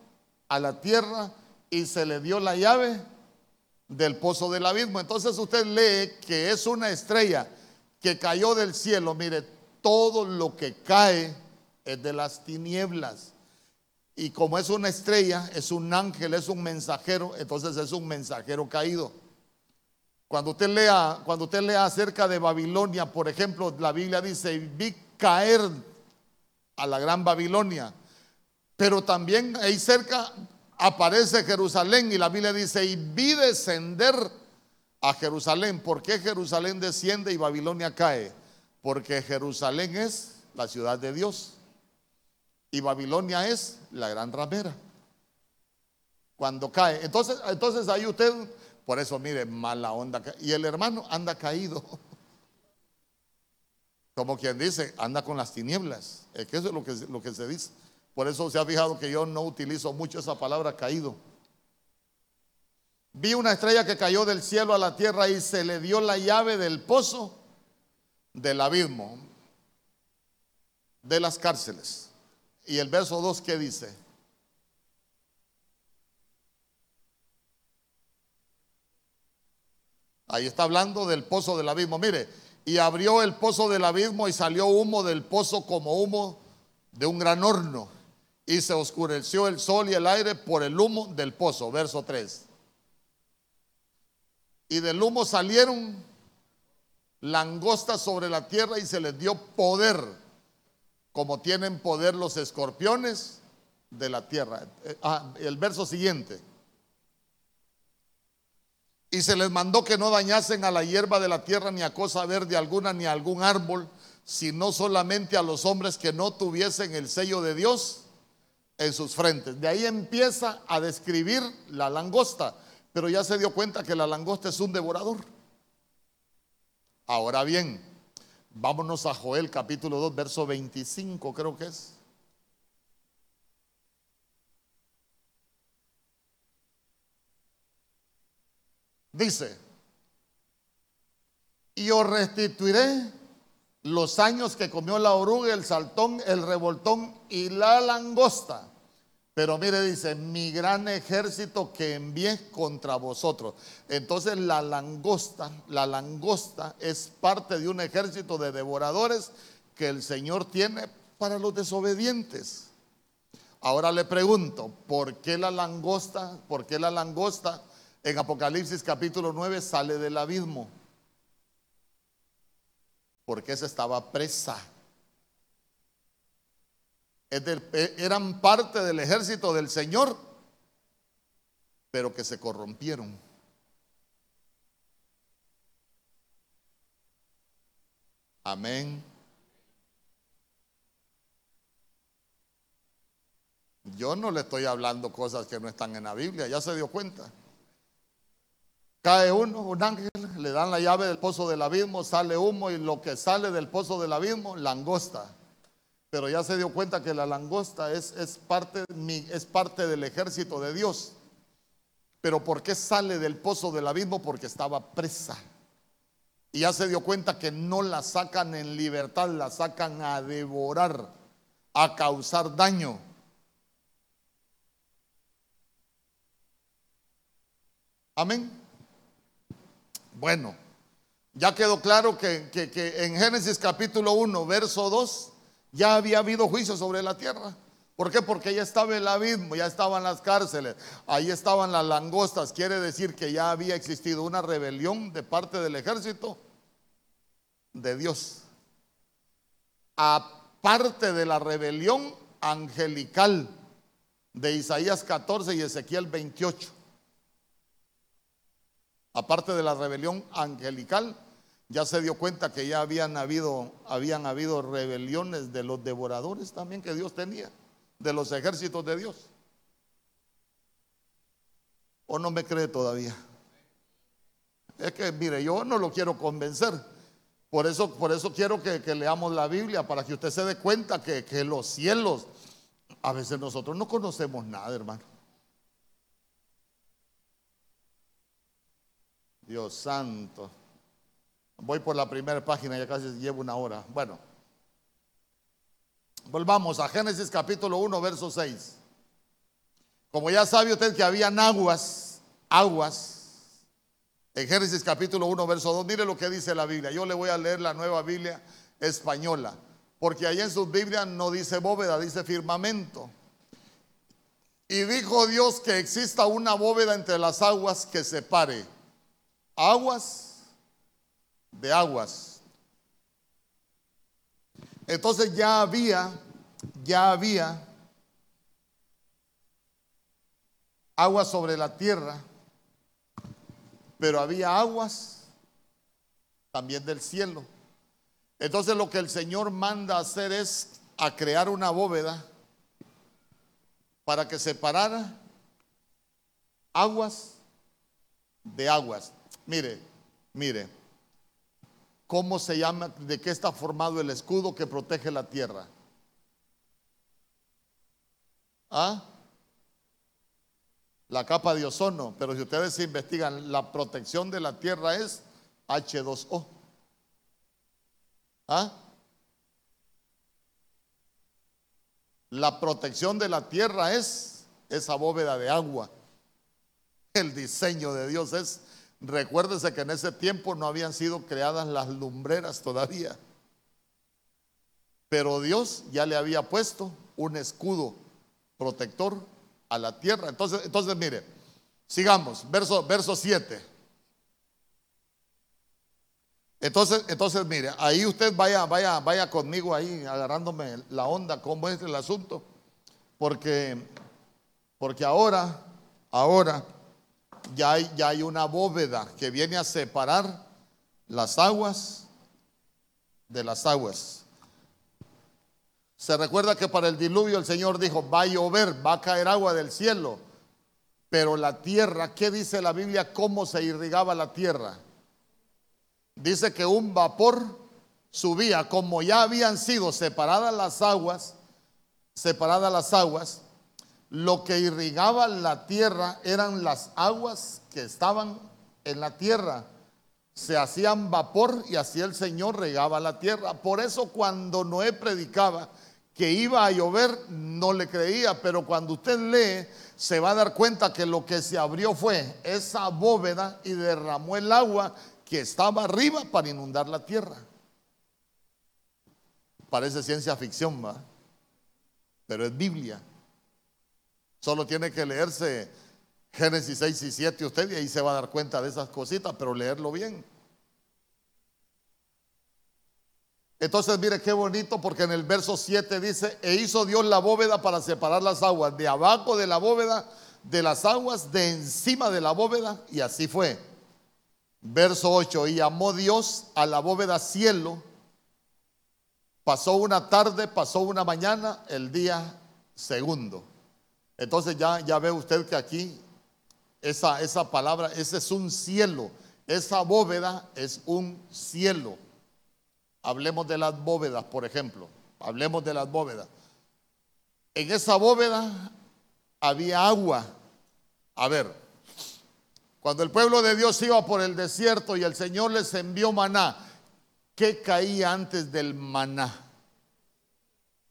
Speaker 1: a la tierra y se le dio la llave del pozo del abismo. Entonces usted lee que es una estrella que cayó del cielo, mire, todo lo que cae es de las tinieblas. Y como es una estrella, es un ángel, es un mensajero, entonces es un mensajero caído. Cuando usted lea, cuando usted lea acerca de Babilonia, por ejemplo, la Biblia dice, vi caer a la gran Babilonia. Pero también ahí cerca aparece Jerusalén y la Biblia dice, y vi descender a Jerusalén. ¿Por qué Jerusalén desciende y Babilonia cae? Porque Jerusalén es la ciudad de Dios y Babilonia es la gran ramera. Cuando cae, entonces, entonces ahí usted, por eso mire, mala onda. Y el hermano anda caído. Como quien dice, anda con las tinieblas. Es que eso es lo que, lo que se dice. Por eso se ha fijado que yo no utilizo mucho esa palabra caído. Vi una estrella que cayó del cielo a la tierra y se le dio la llave del pozo del abismo, de las cárceles. Y el verso 2, ¿qué dice? Ahí está hablando del pozo del abismo. Mire, y abrió el pozo del abismo y salió humo del pozo como humo de un gran horno. Y se oscureció el sol y el aire por el humo del pozo. Verso 3 y del humo salieron langostas sobre la tierra y se les dio poder, como tienen poder los escorpiones de la tierra. Eh, ah, el verso siguiente. Y se les mandó que no dañasen a la hierba de la tierra, ni a cosa verde alguna, ni a algún árbol, sino solamente a los hombres que no tuviesen el sello de Dios en sus frentes. De ahí empieza a describir la langosta pero ya se dio cuenta que la langosta es un devorador. Ahora bien, vámonos a Joel capítulo 2, verso 25 creo que es. Dice, y os restituiré los años que comió la oruga, el saltón, el revoltón y la langosta pero mire, dice, mi gran ejército que envié contra vosotros. Entonces la langosta, la langosta es parte de un ejército de devoradores que el Señor tiene para los desobedientes. Ahora le pregunto, ¿por qué la langosta, por qué la langosta en Apocalipsis capítulo 9 sale del abismo? Porque se estaba presa eran parte del ejército del Señor, pero que se corrompieron. Amén. Yo no le estoy hablando cosas que no están en la Biblia, ya se dio cuenta. Cae uno, un ángel, le dan la llave del pozo del abismo, sale humo y lo que sale del pozo del abismo, langosta. Pero ya se dio cuenta que la langosta es, parte, es parte del ejército de Dios. Pero ¿por qué sale del pozo del abismo? Porque estaba presa. Y ya se dio cuenta que no la sacan en libertad, la sacan a devorar, a causar daño. Amén. Bueno, ya quedó claro que, en Génesis capítulo 1, verso 2, ya había habido juicio sobre la tierra. ¿Por qué? Porque ya estaba el abismo, ya estaban las cárceles, ahí estaban las langostas. Quiere decir que ya había existido una rebelión de parte del ejército de Dios. Aparte de la rebelión angelical de Isaías 14 y Ezequiel 28 aparte de la rebelión angelical, ya se dio cuenta que ya habían habido, rebeliones de los devoradores también que Dios tenía, de los ejércitos de Dios. ¿O no me cree todavía? Es que, mire, yo no lo quiero convencer. Por eso, por eso quiero que, leamos la Biblia, para que usted se dé cuenta que, que los cielos, a veces nosotros no conocemos nada, hermano. Dios santo. Voy por la primera página, ya casi llevo una hora. Bueno, volvamos a Génesis capítulo 1, verso 6. Como ya sabe usted que habían aguas, aguas, en Génesis capítulo 1, verso 2, mire lo que dice la Biblia. Yo le voy a leer la nueva Biblia española, porque ahí en sus Biblias no dice bóveda, dice firmamento. Y dijo Dios que exista una bóveda entre las aguas que separe aguas de aguas. Entonces ya había, ya había aguas sobre la tierra, pero había aguas también del cielo. Entonces lo que el Señor manda hacer es a crear una bóveda para que separara aguas de aguas. Mire, mire, ¿cómo se llama? ¿De qué está formado el escudo que protege la tierra? ¿Ah? La capa de ozono, pero si ustedes investigan, la protección de la tierra es H2O. ¿Ah? La protección de la tierra es esa bóveda de agua. El diseño de Dios es Recuérdese que en ese tiempo no habían sido creadas las lumbreras todavía. Pero Dios ya le había puesto un escudo protector a la tierra. Entonces, entonces mire, sigamos, verso, verso 7. Entonces, entonces, mire, ahí usted vaya, vaya, vaya conmigo ahí, agarrándome la onda, cómo es el asunto. Porque, porque ahora, ahora, ya hay, una bóveda que viene a separar las aguas de las aguas. Se recuerda que para el diluvio el Señor dijo, va a llover, va a caer agua del cielo, pero la tierra, ¿qué dice la Biblia? ¿Cómo se irrigaba la tierra? Dice que un vapor subía, como ya habían sido separadas las aguas, separadas las aguas, lo que irrigaba la tierra eran las aguas que estaban en la tierra. Se hacían vapor y así el Señor regaba la tierra. Por eso cuando Noé predicaba que iba a llover, no le creía, pero cuando usted lee, se va a dar cuenta que lo que se abrió fue esa bóveda y derramó el agua que estaba arriba para inundar la tierra. Parece ciencia ficción, ¿va? Pero es Biblia. Solo tiene que leerse Génesis 6 y 7 usted y ahí se va a dar cuenta de esas cositas, pero leerlo bien. Entonces mire qué bonito porque en el verso 7 dice, e hizo Dios la bóveda para separar las aguas de abajo de la bóveda, de las aguas de encima de la bóveda, y así fue. Verso 8, y llamó Dios a la bóveda cielo. Pasó una tarde, pasó una mañana, el día segundo. Entonces ya, ya ve usted que aquí esa, esa palabra, ese es un cielo, esa bóveda es un cielo. Hablemos de las bóvedas, por ejemplo. hablemos de las bóvedas. En esa bóveda había agua. A ver, cuando el pueblo de Dios iba por el desierto y el Señor les envió maná, ¿qué caía antes del maná?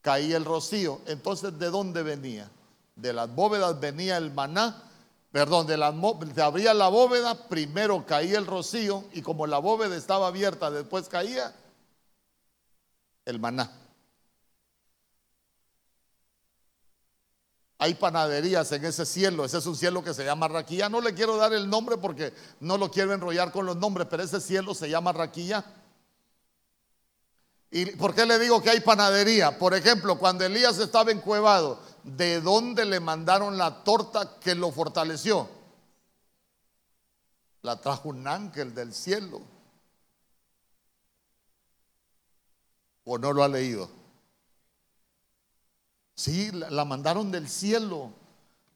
Speaker 1: Caía el rocío. Entonces, ¿de dónde venía? De las bóvedas venía el maná. Perdón, de la, se abría la bóveda, primero caía el rocío y como la bóveda estaba abierta, después caía el maná. Hay panaderías en ese cielo, ese es un cielo que se llama Raquilla. No le quiero dar el nombre porque no lo quiero enrollar con los nombres, pero ese cielo se llama Raquilla. ¿Y por qué le digo que hay panadería? Por ejemplo, cuando Elías estaba encuevado, ¿de dónde le mandaron la torta que lo fortaleció? La trajo un ángel del cielo. ¿O no lo ha leído? Sí, la, mandaron del cielo.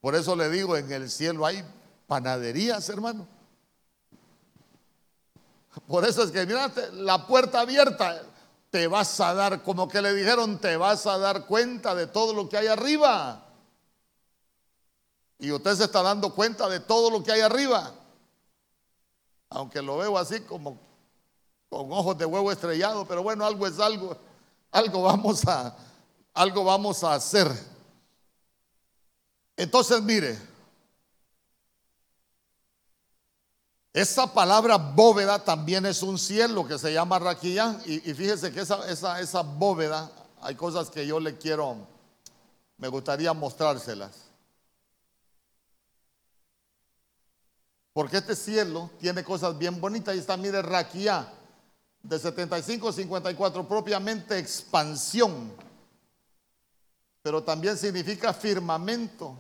Speaker 1: Por eso le digo, en el cielo hay panaderías, hermano. Por eso es que, mirate, la puerta abierta, te vas a dar, como que le dijeron, te vas a dar cuenta de todo lo que hay arriba. Y usted se está dando cuenta de todo lo que hay arriba. Aunque lo veo así como con ojos de huevo estrellado, pero bueno, algo es algo. Algo vamos a, algo vamos a hacer. Entonces, mire, esa palabra bóveda también es un cielo que se llama raquilla. Y, fíjese que esa, esa, esa bóveda, hay cosas que yo le quiero, me gustaría mostrárselas. Porque este cielo tiene cosas bien bonitas. Y está, mire, raquilla de 75 a 54, propiamente expansión pero también significa firmamento,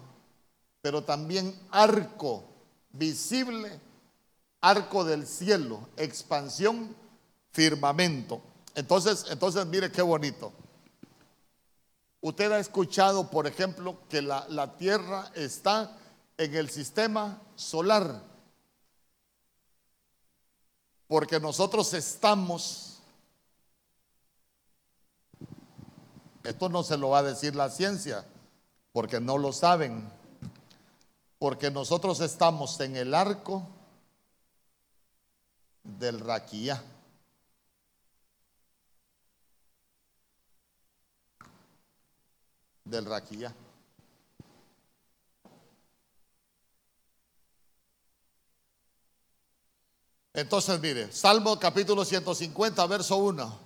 Speaker 1: pero también arco visible, arco del cielo, expansión, firmamento. Entonces, entonces mire qué bonito. Usted ha escuchado, por ejemplo, que la, la Tierra está en el sistema solar, porque nosotros estamos Esto no se lo va a decir la ciencia, porque no lo saben. Porque nosotros estamos en el arco del Raquía. Del Raquía. Entonces, mire, Salmo capítulo 150, verso 1.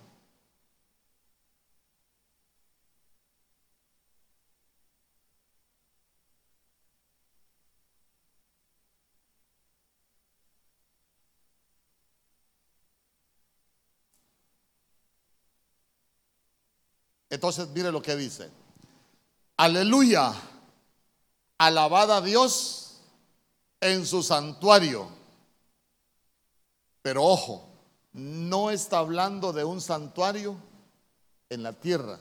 Speaker 1: Entonces, mire lo que dice. Aleluya. Alabada a Dios en su santuario. Pero ojo, no está hablando de un santuario en la tierra.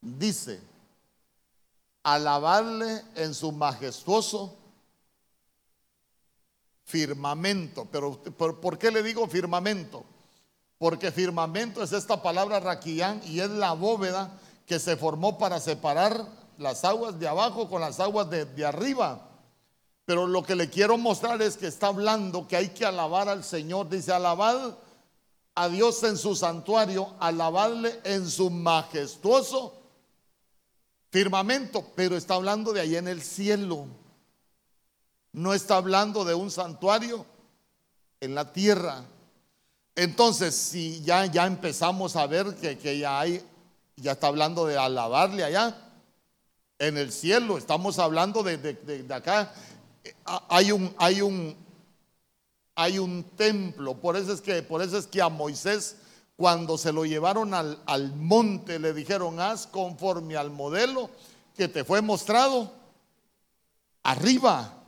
Speaker 1: Dice, alabarle en su majestuoso firmamento. Pero ¿por qué le digo firmamento? Porque firmamento es esta palabra raquillán y es la bóveda que se formó para separar las aguas de abajo con las aguas de, arriba. Pero lo que le quiero mostrar es que está hablando que hay que alabar al Señor. Dice, alabad a Dios en su santuario, alabadle en su majestuoso firmamento. Pero está hablando de ahí en el cielo. No está hablando de un santuario en la tierra. Entonces, si ya, ya empezamos a ver que, ya hay, ya está hablando de alabarle allá, en el cielo, estamos hablando de, de, acá, hay un, hay un, hay un templo, por eso es que, por eso es que a Moisés, cuando se lo llevaron al, al monte, le dijeron, haz conforme al modelo que te fue mostrado arriba.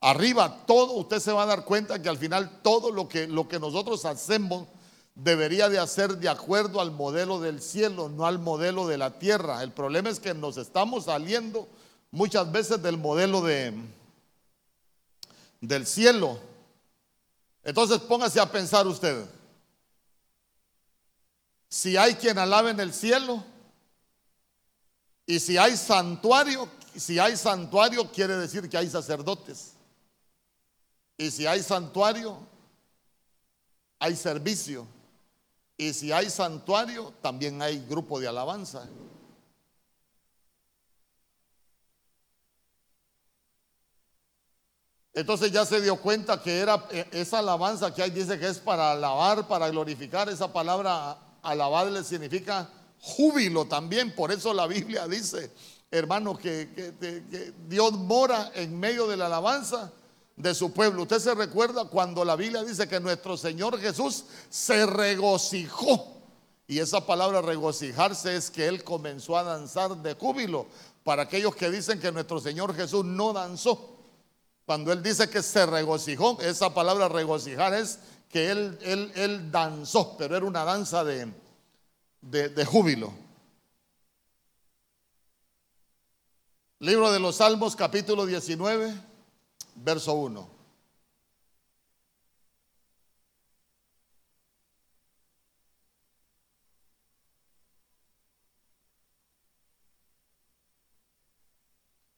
Speaker 1: Arriba todo, usted se va a dar cuenta que al final todo lo que, lo que nosotros hacemos debería de hacer de acuerdo al modelo del cielo, no al modelo de la tierra. El problema es que nos estamos saliendo muchas veces del modelo de, del cielo. Entonces póngase a pensar usted, si hay quien alabe en el cielo, Y si hay santuario, si hay santuario quiere decir que hay sacerdotes. Y si hay santuario, hay servicio. Y si hay santuario, también hay grupo de alabanza. Entonces ya se dio cuenta que era eh, esa alabanza que hay, dice que es para alabar, para glorificar. Esa palabra alabarle significa júbilo también. Por eso la Biblia dice, hermano, que Dios mora en medio de la alabanza de su pueblo. Usted se recuerda cuando la Biblia dice que nuestro Señor Jesús se regocijó. Y esa palabra regocijarse es que Él comenzó a danzar de júbilo. Para aquellos que dicen que nuestro Señor Jesús no danzó. Cuando él dice que se regocijó, esa palabra regocijar es que él, él, él danzó, pero era una danza de, de, de júbilo. Libro de los Salmos, capítulo 19, verso 1.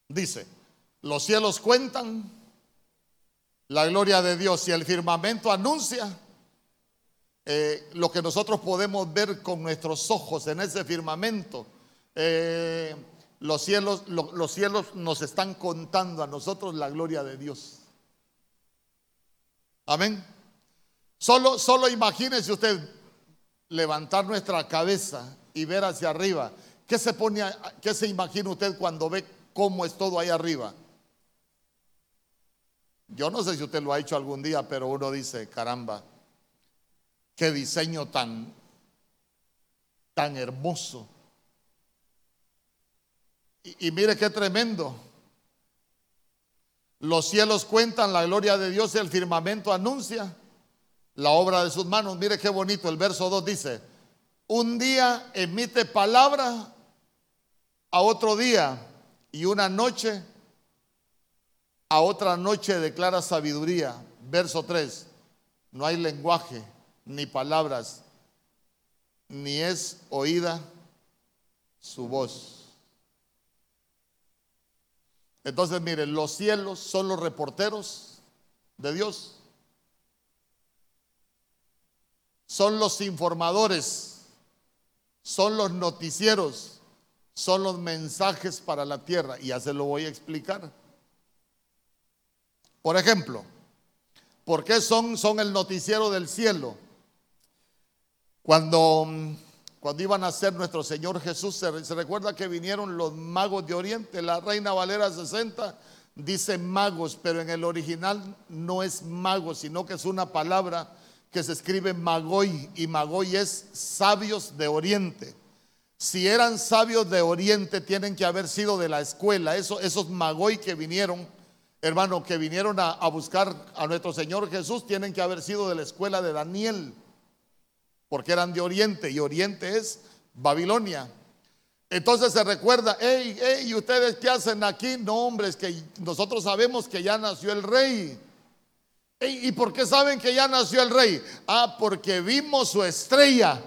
Speaker 1: Dice, los cielos cuentan la gloria de Dios y el firmamento anuncia eh, lo que nosotros podemos ver con nuestros ojos en ese firmamento. Eh, los, cielos, los cielos nos están contando a nosotros la gloria de Dios. Amén. Solo, solo imagínese usted levantar nuestra cabeza y ver hacia arriba. ¿Qué se pone, qué se imagina usted cuando ve cómo es todo ahí arriba? Yo no sé si usted lo ha hecho algún día, pero uno dice, caramba, qué diseño tan, tan hermoso. Y, mire qué tremendo. Los cielos cuentan la gloria de Dios y el firmamento anuncia la obra de sus manos. Mire qué bonito, el verso 2 dice, un día emite palabra a otro día y una noche a otra noche declara sabiduría. Verso 3. No hay lenguaje, ni palabras, ni es oída su voz. Entonces, miren, los cielos son los reporteros de Dios. Son los informadores, son los noticieros, son los mensajes para la tierra. Y ya se lo voy a explicar. Por ejemplo, ¿por qué son, son el noticiero del cielo? Cuando, cuando iban a ser nuestro Señor Jesús, se, recuerda que vinieron los magos de Oriente, la Reina Valera 60 dice magos, pero en el original no es mago, sino que es una palabra que se escribe magoy y magoy es sabios de Oriente. Si eran sabios de Oriente, tienen que haber sido de la escuela. Eso, esos magoy que vinieron hermano, que vinieron a, buscar a nuestro Señor Jesús tienen que haber sido de la escuela de Daniel, porque eran de Oriente y Oriente es Babilonia. Entonces se recuerda, hey, hey, ustedes qué hacen aquí? No, hombre, es que nosotros sabemos que ya nació el rey. ¿Y por qué saben que ya nació el rey? Ah, porque vimos su estrella.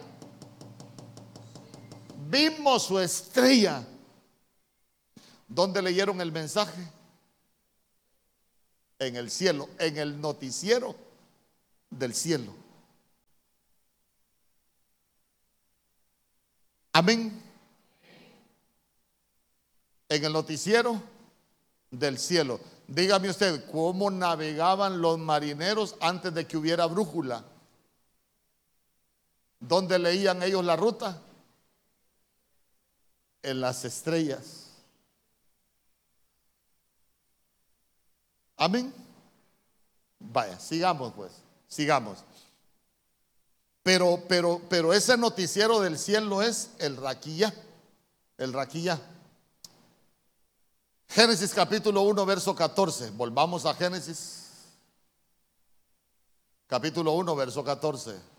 Speaker 1: Vimos su estrella. ¿Dónde leyeron el mensaje? en el cielo, en el noticiero del cielo. Amén. En el noticiero del cielo. Dígame usted, ¿cómo navegaban los marineros antes de que hubiera brújula? ¿Dónde leían ellos la ruta? En las estrellas. Amén. Vaya, sigamos pues, sigamos. Pero, pero, pero ese noticiero del cielo es el raquilla, el raquilla. Génesis capítulo 1, verso 14. Volvamos a Génesis. Capítulo 1, verso 14.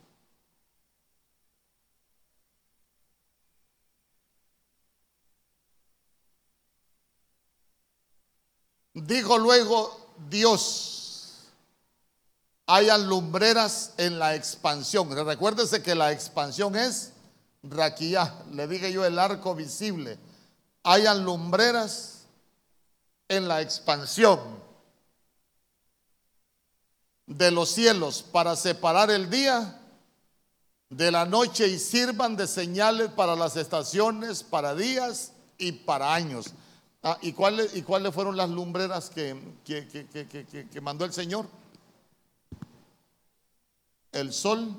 Speaker 1: Dijo luego Dios hayan lumbreras en la expansión. Recuérdese que la expansión es raquía. Le dije yo el arco visible. hayan lumbreras en la expansión de los cielos para separar el día de la noche y sirvan de señales para las estaciones, para días y para años. Ah, ¿y, cuáles, ¿Y cuáles fueron las lumbreras que mandó el Señor? El sol,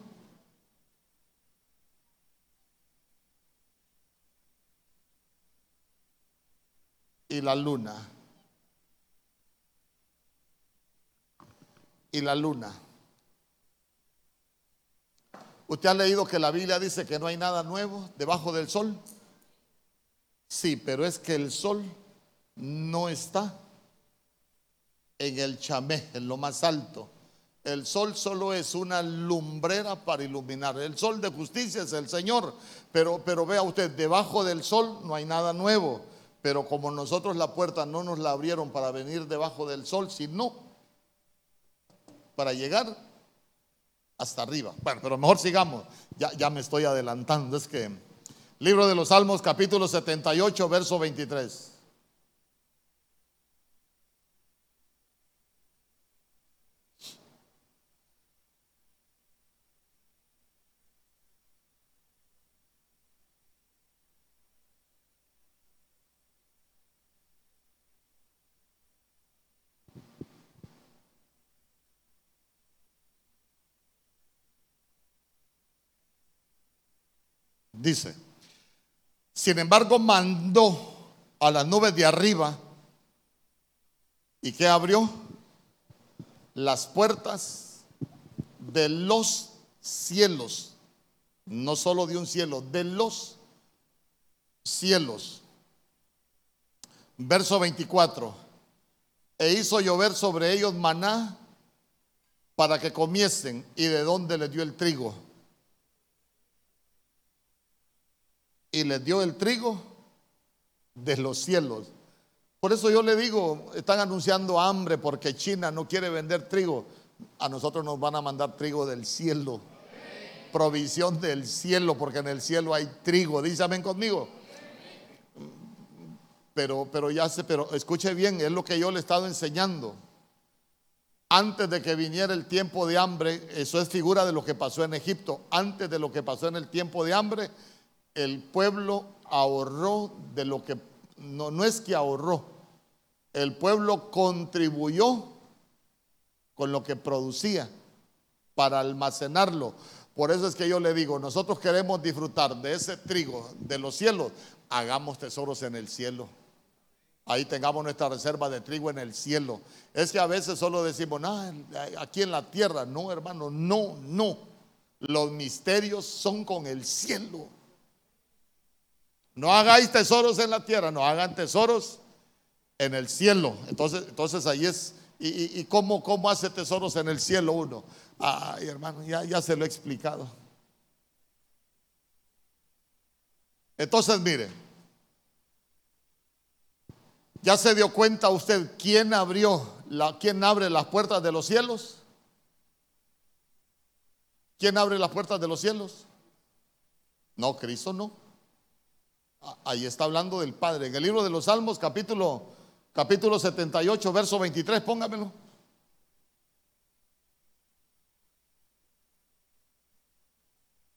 Speaker 1: y la luna. Y la luna. ¿Usted ha leído que la Biblia dice que no hay nada nuevo debajo del sol? Sí, pero es que el sol no está en el chamé, en lo más alto. El sol solo es una lumbrera para iluminar. El sol de justicia es el Señor. Pero, pero vea usted, debajo del sol no hay nada nuevo. Pero como nosotros la puerta no nos la abrieron para venir debajo del sol, sino para llegar hasta arriba. Bueno, pero mejor sigamos. Ya, ya me estoy adelantando. Es que libro de los Salmos capítulo 78, verso 23. Dice, sin embargo mandó a las nubes de arriba y que abrió las puertas de los cielos, no solo de un cielo, de los cielos. Verso 24, e hizo llover sobre ellos maná para que comiesen y de dónde les dio el trigo y les dio el trigo de los cielos. Por eso yo le digo, están anunciando hambre porque China no quiere vender trigo. A nosotros nos van a mandar trigo del cielo. Provisión del cielo, porque en el cielo hay trigo. Dígame conmigo. Pero, pero ya sé, pero escuche bien, es lo que yo le he estado enseñando. Antes de que viniera el tiempo de hambre, eso es figura de lo que pasó en Egipto. Antes de lo que pasó en el tiempo de hambre, el pueblo ahorró de lo que, no, no es que ahorró, el pueblo contribuyó con lo que producía para almacenarlo. Por eso es que yo le digo, nosotros queremos disfrutar de ese trigo de los cielos, hagamos tesoros en el cielo. Ahí tengamos nuestra reserva de trigo en el cielo. Es que a veces solo decimos, no, aquí en la tierra, no hermano, no, no. Los misterios son con el cielo. No hagáis tesoros en la tierra, no hagan tesoros en el cielo. Entonces, entonces ahí es. ¿Y, cómo, cómo, hace tesoros en el cielo uno? Ay, hermano, ya, ya se lo he explicado. Entonces, mire, ¿ya se dio cuenta usted quién abrió, la, quién abre las puertas de los cielos? ¿Quién abre las puertas de los cielos? No, Cristo no. Ahí está hablando del Padre. En el libro de los Salmos, capítulo, capítulo 78, verso 23, póngamelo.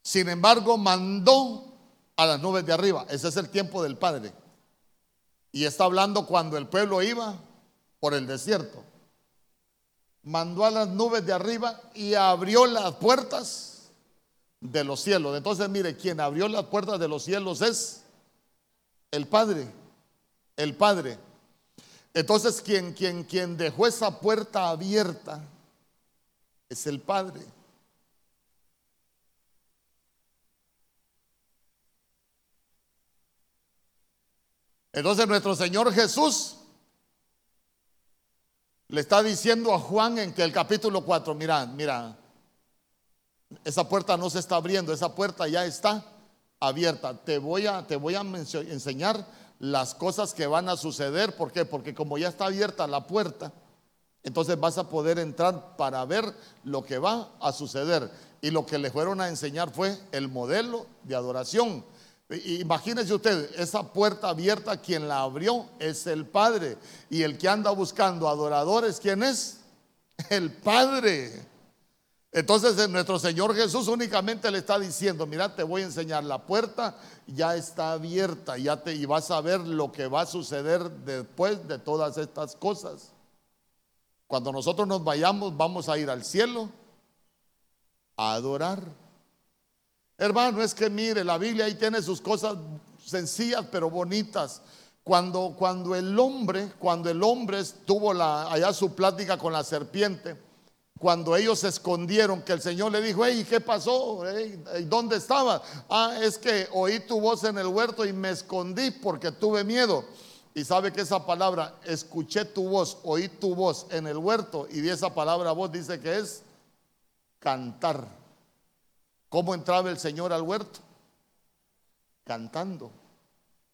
Speaker 1: Sin embargo, mandó a las nubes de arriba. Ese es el tiempo del Padre. Y está hablando cuando el pueblo iba por el desierto. Mandó a las nubes de arriba y abrió las puertas de los cielos. Entonces, mire, quien abrió las puertas de los cielos es el Padre, el Padre. Entonces quien, quien, quien dejó esa puerta abierta es el Padre. Entonces nuestro Señor Jesús le está diciendo a Juan en que el capítulo 4, mira, mira, esa puerta no se está abriendo, esa puerta ya está abierta. Te voy a, te voy a enseñar las cosas que van a suceder. ¿Por qué? Porque como ya está abierta la puerta, entonces vas a poder entrar para ver lo que va a suceder. Y lo que le fueron a enseñar fue el modelo de adoración. Imagínese usted, esa puerta abierta, quien la abrió es el Padre. Y el que anda buscando adoradores, ¿quién es? El Padre. Entonces eh, nuestro Señor Jesús únicamente le está diciendo, mira, te voy a enseñar, la puerta ya está abierta ya te, y vas a ver lo que va a suceder después de todas estas cosas. Cuando nosotros nos vayamos, vamos a ir al cielo a adorar. Hermano, es que mire, la Biblia ahí tiene sus cosas sencillas pero bonitas. Cuando, cuando el hombre, cuando el hombre tuvo allá su plática con la serpiente, cuando ellos se escondieron, que el Señor le dijo, hey, ¿qué pasó? ¿Dónde estaba? Ah, es que oí tu voz en el huerto y me escondí porque tuve miedo. Y sabe que esa palabra, escuché tu voz, oí tu voz en el huerto, y de esa palabra voz dice que es cantar. ¿Cómo entraba el Señor al huerto? Cantando.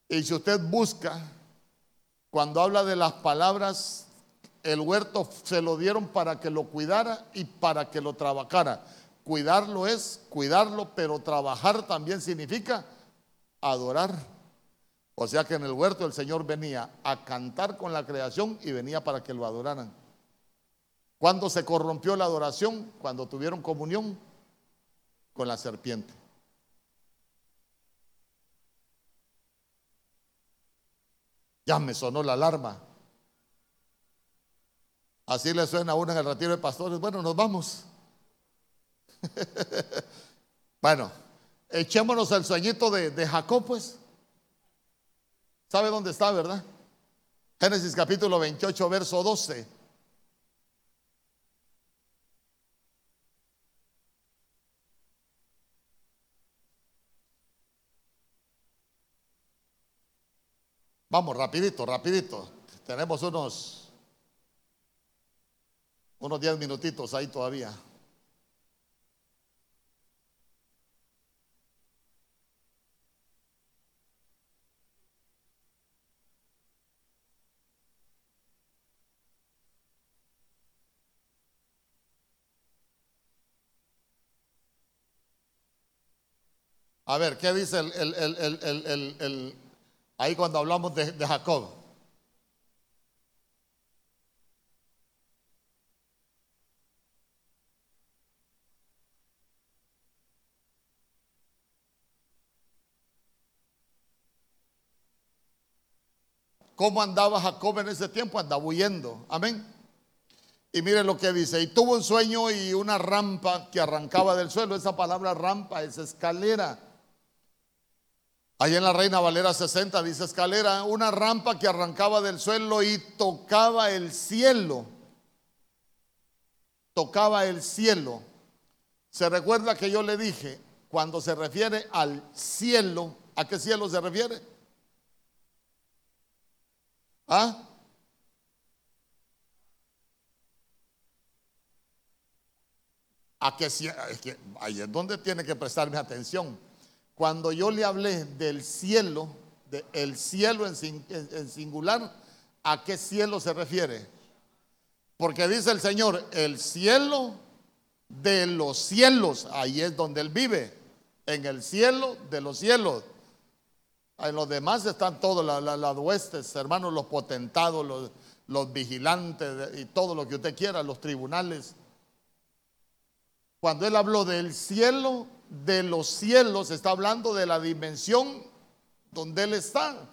Speaker 1: Y si usted busca, cuando habla de las palabras, el huerto se lo dieron para que lo cuidara y para que lo trabajara. Cuidarlo es cuidarlo, pero trabajar también significa adorar. O sea que en el huerto el Señor venía a cantar con la creación y venía para que lo adoraran. ¿Cuándo se corrompió la adoración? Cuando tuvieron comunión con la serpiente. Ya me sonó la alarma. Así le suena a uno en el retiro de pastores. Bueno, nos vamos. bueno, echémonos el sueñito de, de Jacob, pues. ¿Sabe dónde está, verdad? Génesis capítulo 28, verso 12. Vamos, rapidito, rapidito. Tenemos unos unos 10 minutitos ahí todavía. A ver, ¿qué dice el, ahí cuando hablamos de Jacob? ¿Cómo andaba Jacob en ese tiempo? Andaba huyendo. Amén. Y miren lo que dice. Y tuvo un sueño y una rampa que arrancaba del suelo. Esa palabra rampa es escalera. Ahí en la Reina Valera 60 dice escalera, una rampa que arrancaba del suelo y tocaba el cielo. Tocaba el cielo. Se recuerda que yo le dije, cuando se refiere al cielo, ¿a qué cielo se refiere? ¿Ah? A que, que ahí es donde tiene que prestarme atención. Cuando yo le hablé del cielo, del cielo en, en singular, ¿a qué cielo se refiere? Porque dice el Señor, el cielo de los cielos, ahí es donde Él vive, en el cielo de los cielos. En los demás están todos las huestes, hermanos, los potentados, los, los vigilantes y todo lo que usted quiera, los tribunales. Cuando él habló del cielo, de los cielos, está hablando de la dimensión donde él está.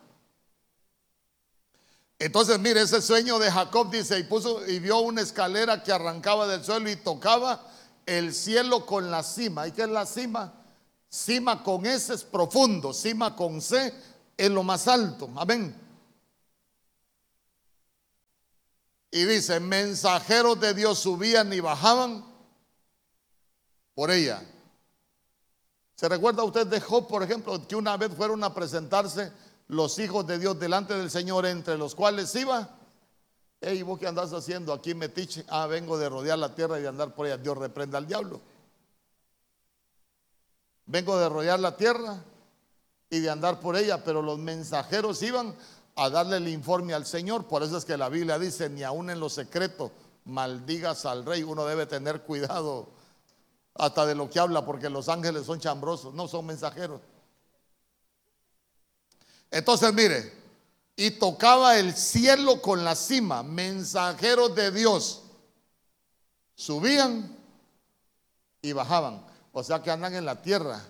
Speaker 1: Entonces, mire, ese sueño de Jacob dice, y puso y vio una escalera que arrancaba del suelo y tocaba el cielo con la cima. ¿Y qué es la cima? Cima con S es profundo, cima con C es lo más alto. Amén. Y dice, mensajeros de Dios subían y bajaban por ella. ¿Se recuerda usted de Job, por ejemplo, que una vez fueron a presentarse los hijos de Dios delante del Señor, entre los cuales iba? Ey, ¿vos qué andás haciendo aquí, metiche? Ah, vengo de rodear la tierra y de andar por ella. Dios reprenda al diablo. Vengo de rodear la tierra y de andar por ella, pero los mensajeros iban a darle el informe al Señor. Por eso es que la Biblia dice, ni aún en lo secreto maldigas al rey. Uno debe tener cuidado hasta de lo que habla, porque los ángeles son chambrosos, no son mensajeros. Entonces, mire, y tocaba el cielo con la cima, mensajeros de Dios. Subían y bajaban. O sea que andan en la tierra.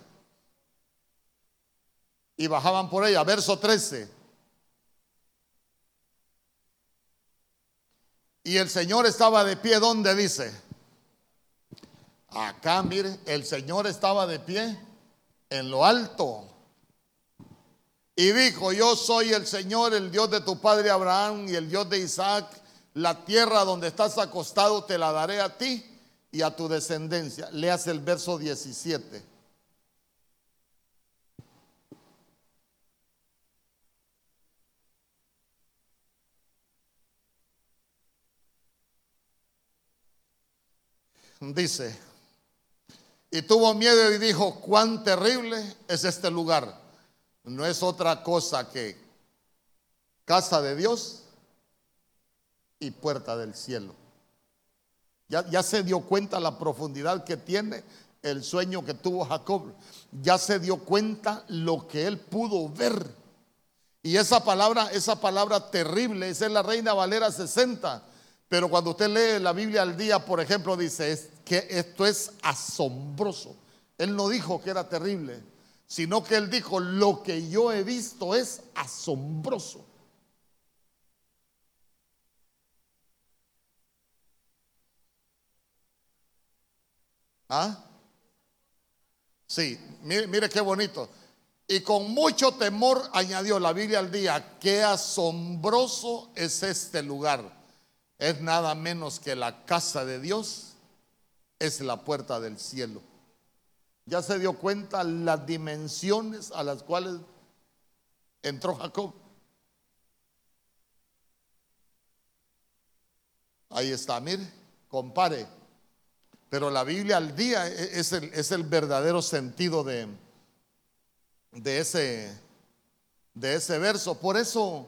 Speaker 1: Y bajaban por ella. Verso 13. Y el Señor estaba de pie, ¿dónde dice? Acá, mire, el Señor estaba de pie en lo alto. Y dijo, yo soy el Señor, el Dios de tu padre Abraham y el Dios de Isaac. La tierra donde estás acostado te la daré a ti y a tu descendencia. Leas el verso 17. Dice, y tuvo miedo y dijo, cuán terrible es este lugar. No es otra cosa que casa de Dios y puerta del cielo. Ya, se dio cuenta la profundidad que tiene el sueño que tuvo Jacob. Ya se dio cuenta lo que él pudo ver. Y esa palabra, esa palabra terrible, esa es la Reina Valera 60. Pero cuando usted lee la Biblia al día, por ejemplo, dice que esto es asombroso. Él no dijo que era terrible, sino que él dijo, lo que yo he visto es asombroso. ¿Ah? Sí, mire, mire, qué bonito. Y con mucho temor añadió la Biblia al día, qué asombroso es este lugar es nada menos que la casa de Dios, es la puerta del cielo. Ya se dio cuenta las dimensiones a las cuales entró Jacob. Ahí está, mire, compare. Pero la Biblia al día e-, es el, es el verdadero sentido de, de, ese, de ese verso. Por eso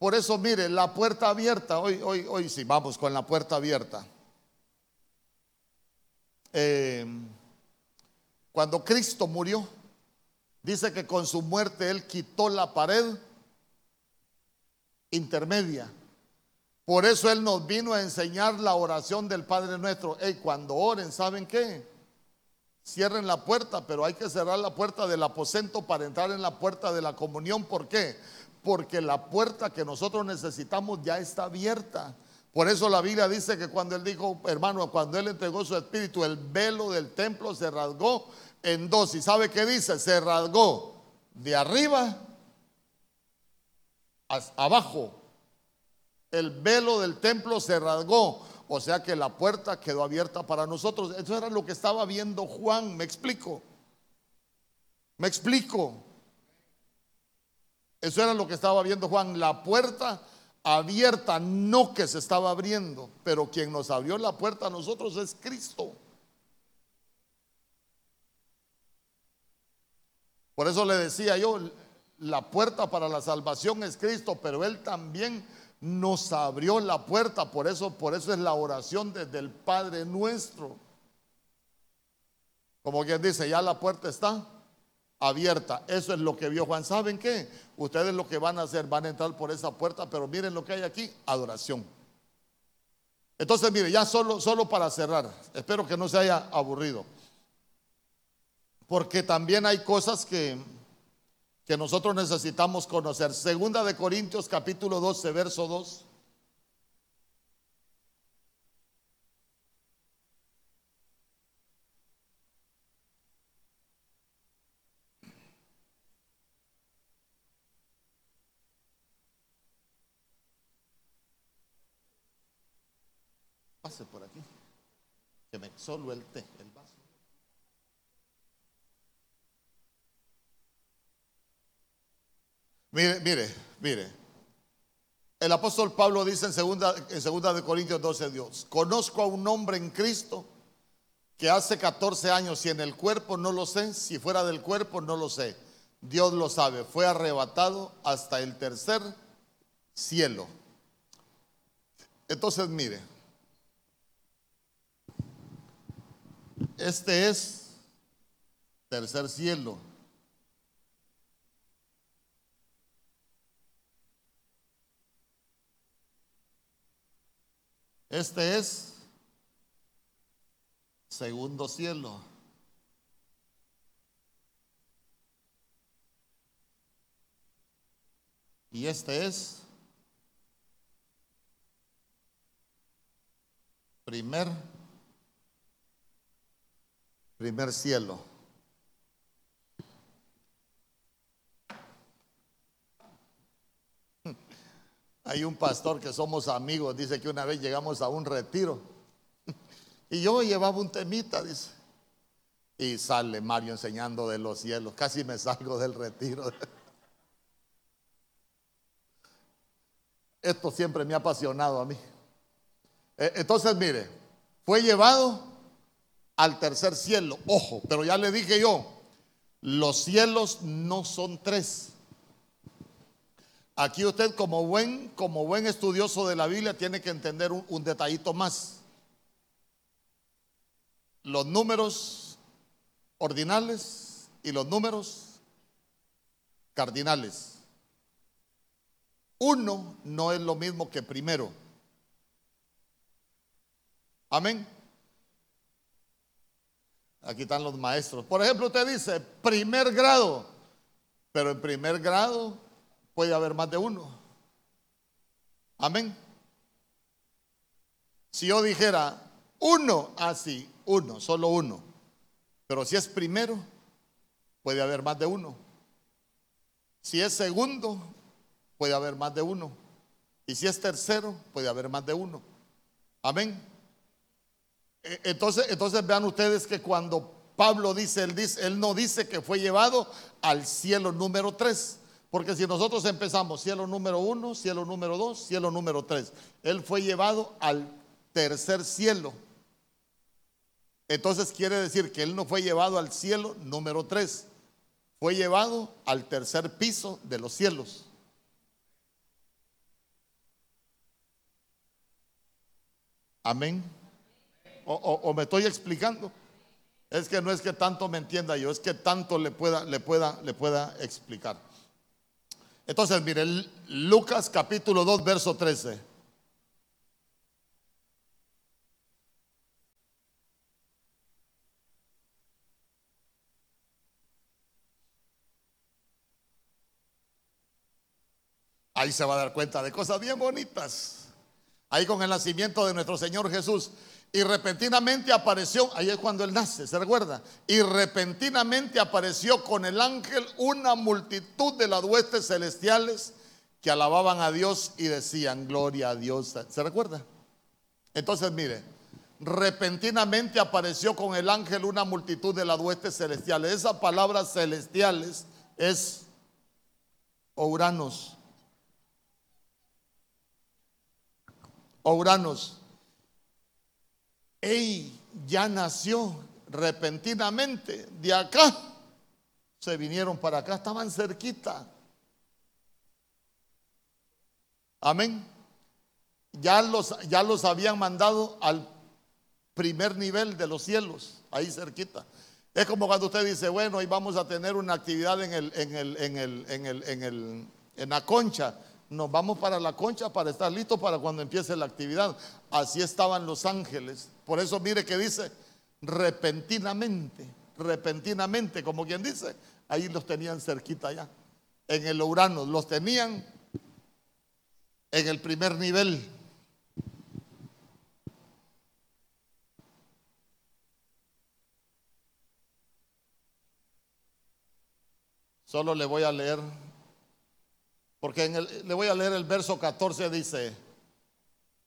Speaker 1: por eso, mire, la puerta abierta, hoy, hoy, hoy sí, vamos con la puerta abierta. Eh, cuando Cristo murió, dice que con su muerte Él quitó la pared intermedia. Por eso Él nos vino a enseñar la oración del Padre nuestro. Y cuando oren, ¿saben qué? Cierren la puerta, pero hay que cerrar la puerta del aposento para entrar en la puerta de la comunión. ¿Por qué? porque la puerta que nosotros necesitamos ya está abierta. Por eso la Biblia dice que cuando él dijo, hermano, cuando él entregó su espíritu, el velo del templo se rasgó en dos. ¿Y sabe qué dice? Se rasgó de arriba abajo. El velo del templo se rasgó. O sea que la puerta quedó abierta para nosotros. Eso era lo que estaba viendo Juan. Me explico. Me explico. Eso era lo que estaba viendo Juan, la puerta abierta, no que se estaba abriendo, pero quien nos abrió la puerta a nosotros es Cristo. Por eso le decía yo, la puerta para la salvación es Cristo, pero Él también nos abrió la puerta, por eso, por eso es la oración desde el Padre nuestro. Como quien dice, ya la puerta está abierta. Eso es lo que vio Juan. ¿Saben qué? Ustedes lo que van a hacer, van a entrar por esa puerta, pero miren lo que hay aquí, adoración. Entonces, mire, ya solo, solo para cerrar, espero que no se haya aburrido, porque también hay cosas que, que nosotros necesitamos conocer. Segunda de Corintios capítulo 12, verso 2. por aquí. Que me solo el té, Mire, mire, mire. El apóstol Pablo dice en segunda, en segunda de Corintios 12, Dios, conozco a un hombre en Cristo que hace 14 años, si en el cuerpo no lo sé, si fuera del cuerpo no lo sé, Dios lo sabe, fue arrebatado hasta el tercer cielo. Entonces, mire, Este es tercer cielo. Este es segundo cielo. Y este es primer primer cielo. Hay un pastor que somos amigos, dice que una vez llegamos a un retiro y yo llevaba un temita, dice. Y sale Mario enseñando de los cielos, casi me salgo del retiro. Esto siempre me ha apasionado a mí. E, entonces, mire, fue llevado al tercer cielo. Ojo, pero ya le dije yo, los cielos no son tres. Aquí usted como buen, como buen estudioso de la Biblia tiene que entender un, un detallito más. Los números ordinales y los números cardinales. Uno no es lo mismo que primero. Amén. Aquí están los maestros. Por ejemplo, usted dice primer grado, pero en primer grado puede haber más de uno. Amén. Si yo dijera uno, así, ah, uno, solo uno. Pero si es primero, puede haber más de uno. Si es segundo, puede haber más de uno. Y si es tercero, puede haber más de uno. Amén. E, entonces, entonces vean ustedes que cuando Pablo dice él, dice, él no dice que fue llevado al cielo número tres. Porque si nosotros empezamos cielo número uno, cielo número dos, cielo número tres, él fue llevado al tercer cielo. Entonces quiere decir que él no fue llevado al cielo número tres, fue llevado al tercer piso de los cielos. Amén. O, me estoy explicando. Es que no es que tanto me entienda yo, es que tanto le pueda, le pueda, le pueda explicar. Entonces, mire, Lucas capítulo 2, verso 13. Ahí se va a dar cuenta de cosas bien bonitas ahí con el nacimiento de nuestro Señor Jesús. Y repentinamente apareció, ahí es cuando Él nace, ¿se recuerda? Y repentinamente apareció con el ángel una multitud de las huestes celestiales que alababan a Dios y decían, gloria a Dios. ¿Se recuerda? Entonces, mire, repentinamente apareció con el ángel una multitud de las huestes celestiales. Esa palabra celestiales es Ouranos. Uranos. Ey, ya nació repentinamente de acá. Se vinieron para acá, estaban cerquita. Amén. Ya los, ya los habían mandado al primer nivel de los cielos, ahí cerquita. Es como cuando usted dice, bueno, hoy vamos a tener una actividad en el, en el, en el, en el, en el, en la concha nos vamos para la concha para estar listos para cuando empiece la actividad. Así estaban los ángeles. Por eso mire que dice repentinamente, repentinamente, como quien dice, ahí los tenían cerquita ya. En el Urano los tenían en el primer nivel. Solo le voy a leer porque le voy a leer el verso 14, dice,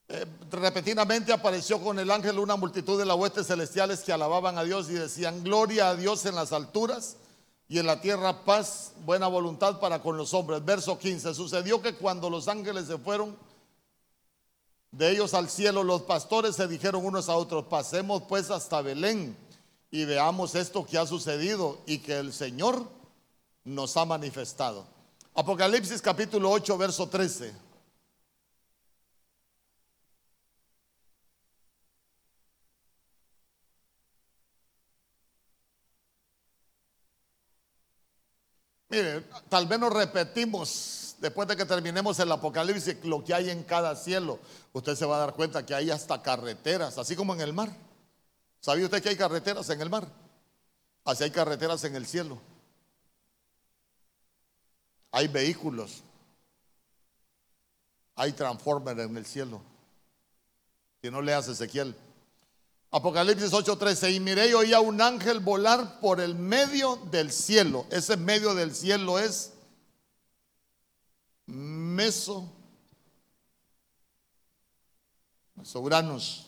Speaker 1: eh, repentinamente apareció con el ángel una multitud de las huestes celestiales que alababan a Dios y decían, gloria a Dios en las alturas y en la tierra paz, buena voluntad para con los hombres. Verso 15, sucedió que cuando los ángeles se fueron de ellos al cielo, los pastores se dijeron unos a otros, pasemos pues hasta Belén y veamos esto que ha sucedido y que el Señor nos ha manifestado. Apocalipsis capítulo 8, verso 13. Mire, tal vez nos repetimos después de que terminemos el Apocalipsis, lo que hay en cada cielo, usted se va a dar cuenta que hay hasta carreteras, así como en el mar. ¿Sabía usted que hay carreteras en el mar? Así hay carreteras en el cielo. Hay vehículos. Hay transformer en el cielo. Si no le hace Ezequiel. Apocalipsis 8:13. Y miré y oía un ángel volar por el medio del cielo. Ese medio del cielo es Meso. Mesouranos.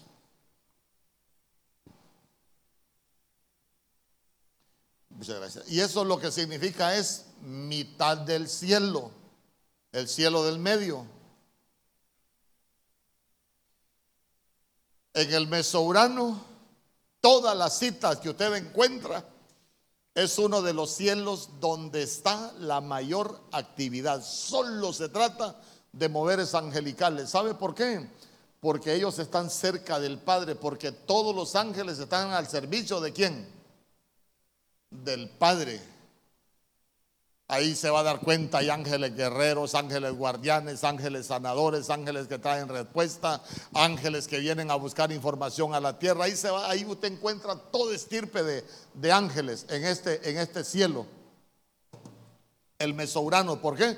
Speaker 1: Muchas gracias. Y eso lo que significa es mitad del cielo, el cielo del medio. En el Mesourano, todas las citas que usted encuentra es uno de los cielos donde está la mayor actividad. Solo se trata de moveres angelicales. ¿Sabe por qué? Porque ellos están cerca del Padre, porque todos los ángeles están al servicio de quién? Del Padre. Ahí se va a dar cuenta, hay ángeles guerreros, ángeles guardianes, ángeles sanadores, ángeles que traen respuesta, ángeles que vienen a buscar información a la tierra. Ahí, se va, ahí usted encuentra todo estirpe de, de ángeles en este, en este cielo. El mesourano, ¿por qué?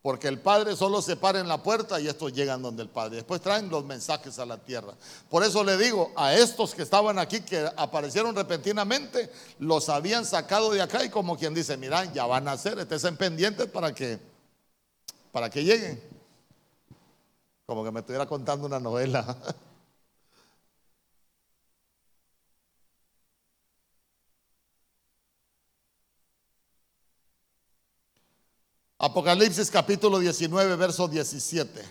Speaker 1: Porque el Padre solo se para en la puerta y estos llegan donde el Padre. Después traen los mensajes a la tierra. Por eso le digo a estos que estaban aquí, que aparecieron repentinamente, los habían sacado de acá y como quien dice, mira, ya van a hacer, estén pendientes para que, para que lleguen. Como que me estuviera contando una novela. Apocalipsis capítulo 19, verso 17.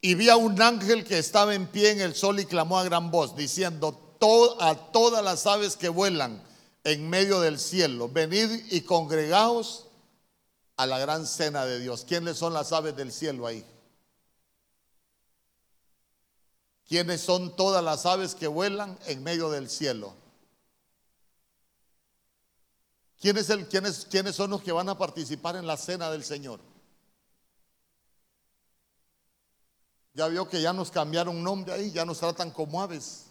Speaker 1: Y vi a un ángel que estaba en pie en el sol y clamó a gran voz, diciendo a todas las aves que vuelan en medio del cielo, venid y congregaos a la gran cena de Dios. ¿Quiénes son las aves del cielo ahí? ¿Quiénes son todas las aves que vuelan en medio del cielo? ¿Quiénes, el, quiénes, ¿Quiénes son los que van a participar en la cena del Señor? Ya vio que ya nos cambiaron nombre ahí, ya nos tratan como aves.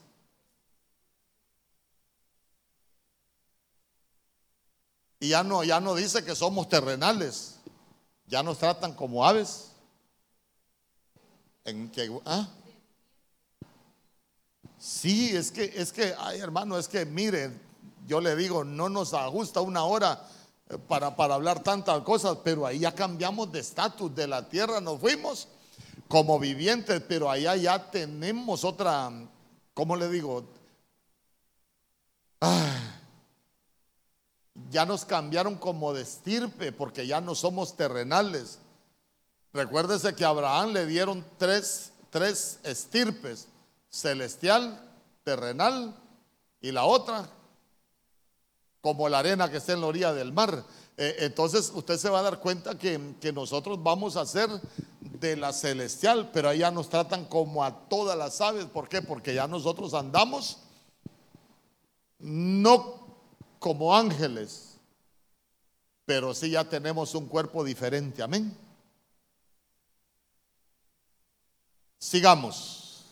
Speaker 1: Y ya no, ya no dice que somos terrenales, ya nos tratan como aves. En que, ¿ah? Sí, es que, es que, ay hermano, es que miren, yo le digo, no nos ajusta una hora eh, para, hablar tantas cosas, pero ahí ya cambiamos de estatus de la tierra, nos fuimos como vivientes, pero allá ya tenemos otra, ¿cómo le digo? Ah, ya nos cambiaron como de estirpe porque ya no somos terrenales. Recuérdese que a Abraham le dieron tres, tres estirpes, celestial, terrenal y la otra como la arena que está en la orilla del mar. Eh, entonces usted se va a dar cuenta que, nosotros vamos a ser de la celestial, pero allá nos tratan como a todas las aves. ¿Por qué? Porque ya nosotros andamos no como ángeles, pero sí ya tenemos un cuerpo diferente. Amén. Sigamos.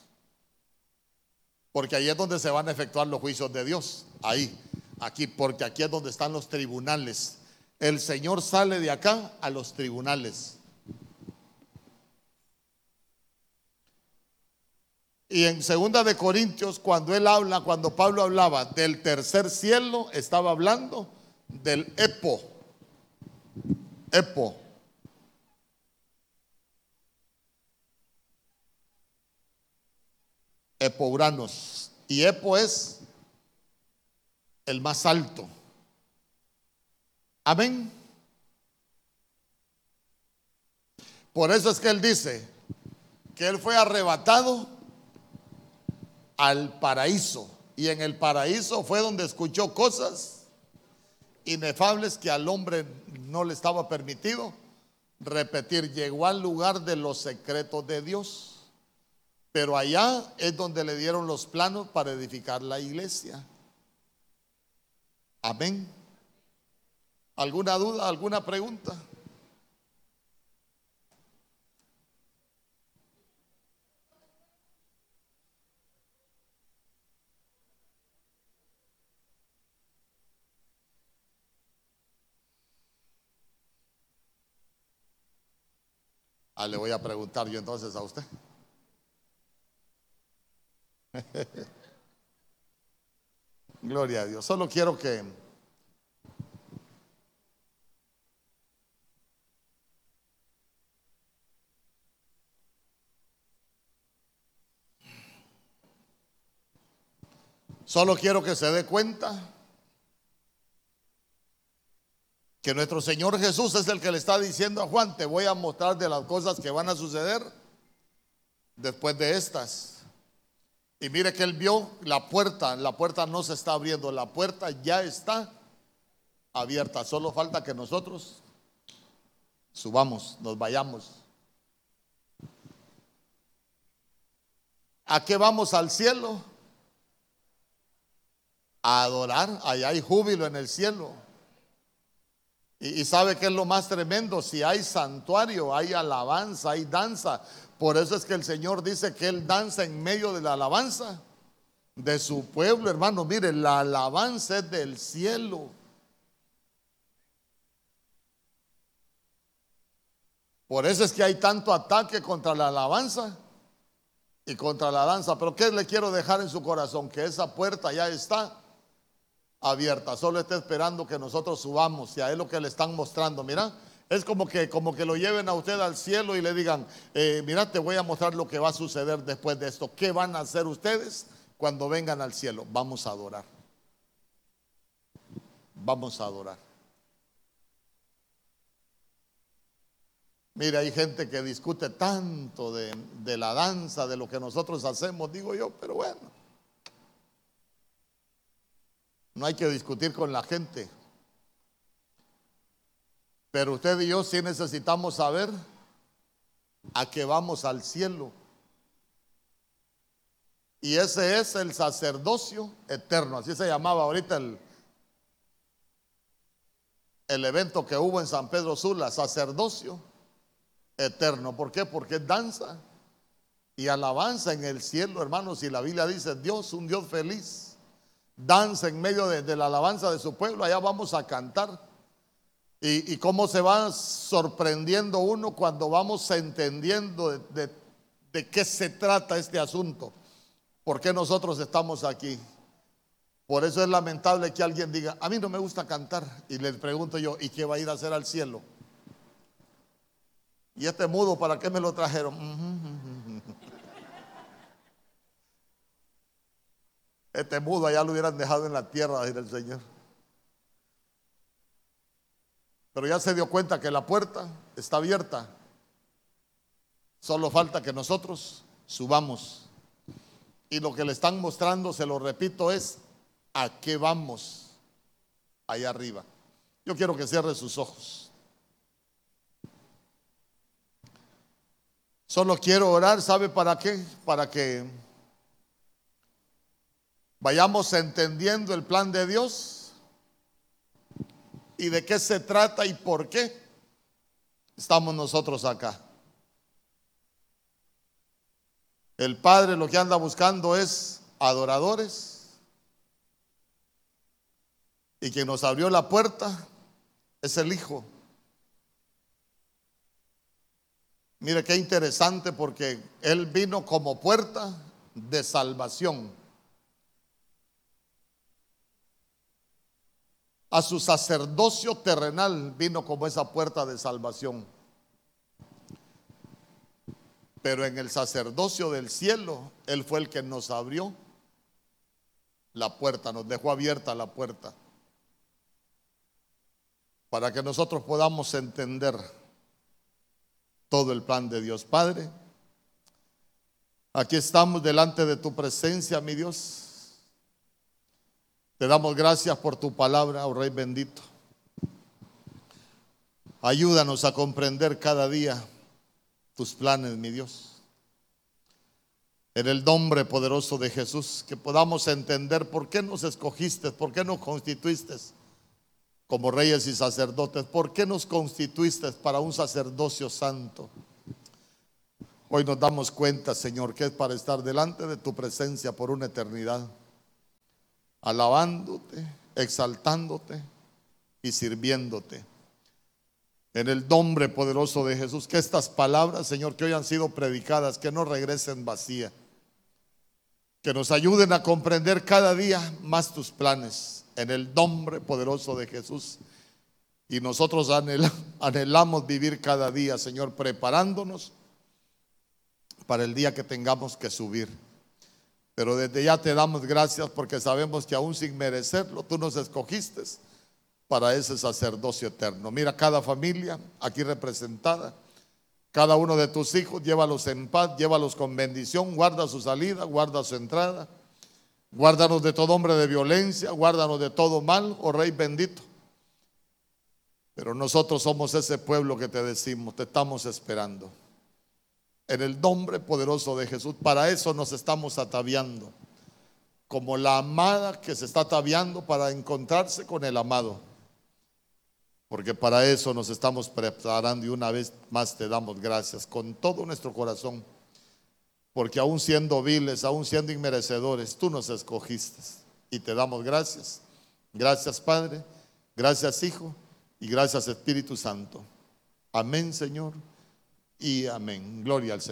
Speaker 1: Porque ahí es donde se van a efectuar los juicios de Dios. Ahí aquí, porque aquí es donde están los tribunales. El Señor sale de acá a los tribunales. Y en segunda de Corintios, cuando él habla, cuando Pablo hablaba del tercer cielo, estaba hablando del Epo. Epo. Epouranos. Y Epo es el más alto. Amén. Por eso es que él dice que él fue arrebatado al paraíso. Y en el paraíso fue donde escuchó cosas inefables que al hombre no le estaba permitido repetir. Llegó al lugar de los secretos de Dios. Pero allá es donde le dieron los planos para edificar la iglesia. Amén. ¿Alguna duda, alguna pregunta? Ah, le voy a preguntar yo entonces a usted. Gloria a Dios. Solo quiero que Solo quiero que se dé cuenta que nuestro Señor Jesús es el que le está diciendo a Juan, te voy a mostrar de las cosas que van a suceder después de estas. Y mire que él vio la puerta, la puerta no se está abriendo, la puerta ya está abierta, solo falta que nosotros subamos, nos vayamos. ¿A qué vamos al cielo? A adorar, allá hay júbilo en el cielo. Y, sabe que es lo más tremendo, si hay santuario, hay alabanza, hay danza. Por eso es que el Señor dice que Él danza en medio de la alabanza de su pueblo, hermano. Mire, la alabanza es del cielo. Por eso es que hay tanto ataque contra la alabanza y contra la danza. Pero ¿qué le quiero dejar en su corazón? Que esa puerta ya está abierta. Solo está esperando que nosotros subamos y a él lo que le están mostrando. Mira, es como que, como que lo lleven a usted al cielo y le digan, eh, mira, te voy a mostrar lo que va a suceder después de esto. ¿Qué van a hacer ustedes cuando vengan al cielo? Vamos a adorar. Vamos a adorar. Mira, hay gente que discute tanto de, de la danza, de lo que nosotros hacemos, digo yo, pero bueno. No hay que discutir con la gente. Pero usted y yo sí necesitamos saber a qué vamos al cielo. Y ese es el sacerdocio eterno. Así se llamaba ahorita el, el evento que hubo en San Pedro Sula, sacerdocio eterno. ¿Por qué? Porque es danza y alabanza en el cielo, hermanos. Y la Biblia dice, Dios, un Dios feliz danza en medio de, la alabanza de su pueblo, allá vamos a cantar. Y, cómo se va sorprendiendo uno cuando vamos entendiendo de, qué se trata este asunto. ¿Por qué nosotros estamos aquí? Por eso es lamentable que alguien diga, a mí no me gusta cantar. Y le pregunto yo, ¿y qué va a ir a hacer al cielo? Y este mudo, ¿para qué me lo trajeron? Este mudo allá lo hubieran dejado en la tierra, decir el Señor. Pero ya se dio cuenta que la puerta está abierta. Solo falta que nosotros subamos. Y lo que le están mostrando, se lo repito, es a qué vamos allá arriba. Yo quiero que cierre sus ojos. Solo quiero orar, ¿sabe para qué? Para que vayamos entendiendo el plan de Dios y de qué se trata y por qué estamos nosotros acá. El Padre lo que anda buscando es adoradores y quien nos abrió la puerta es el Hijo. Mire qué interesante porque Él vino como puerta de salvación. A su sacerdocio terrenal vino como esa puerta de salvación. Pero en el sacerdocio del cielo, Él fue el que nos abrió la puerta, nos dejó abierta la puerta. Para que nosotros podamos entender todo el plan de Dios. Padre, aquí estamos delante de tu presencia, mi Dios te damos gracias por tu palabra, oh Rey bendito. Ayúdanos a comprender cada día tus planes, mi Dios. En el nombre poderoso de Jesús, que podamos entender por qué nos escogiste, por qué nos constituiste como reyes y sacerdotes. ¿Por qué nos constituiste para un sacerdocio santo? Hoy nos damos cuenta, Señor, que es para estar delante de tu presencia por una eternidad, alabándote, exaltándote y sirviéndote. En el nombre poderoso de Jesús, que estas palabras, Señor, que hoy han sido predicadas, que no regresen vacías, que nos ayuden a comprender cada día más tus planes en el nombre poderoso de Jesús. Y nosotros anhelamos vivir cada día, Señor, preparándonos para el día que tengamos que subir. Pero desde ya te damos gracias porque sabemos que aún sin merecerlo, tú nos escogiste para ese sacerdocio eterno. Mira cada familia aquí representada, cada uno de tus hijos, llévalos en paz, llévalos con bendición, guarda su salida, guarda su entrada. Guárdanos de todo hombre de violencia, guárdanos de todo mal, oh Rey bendito. Pero nosotros somos ese pueblo que te decimos, te estamos esperando. En el nombre poderoso de Jesús, para eso nos estamos ataviando. Como la amada que se está ataviando para encontrarse con el amado. Porque para eso nos estamos preparando y una vez más te damos gracias con todo nuestro corazón porque aún siendo viles, aún siendo inmerecedores, tú nos escogiste y te damos gracias. Gracias Padre, gracias Hijo y gracias Espíritu Santo. Amén Señor y amén. Gloria al Señor.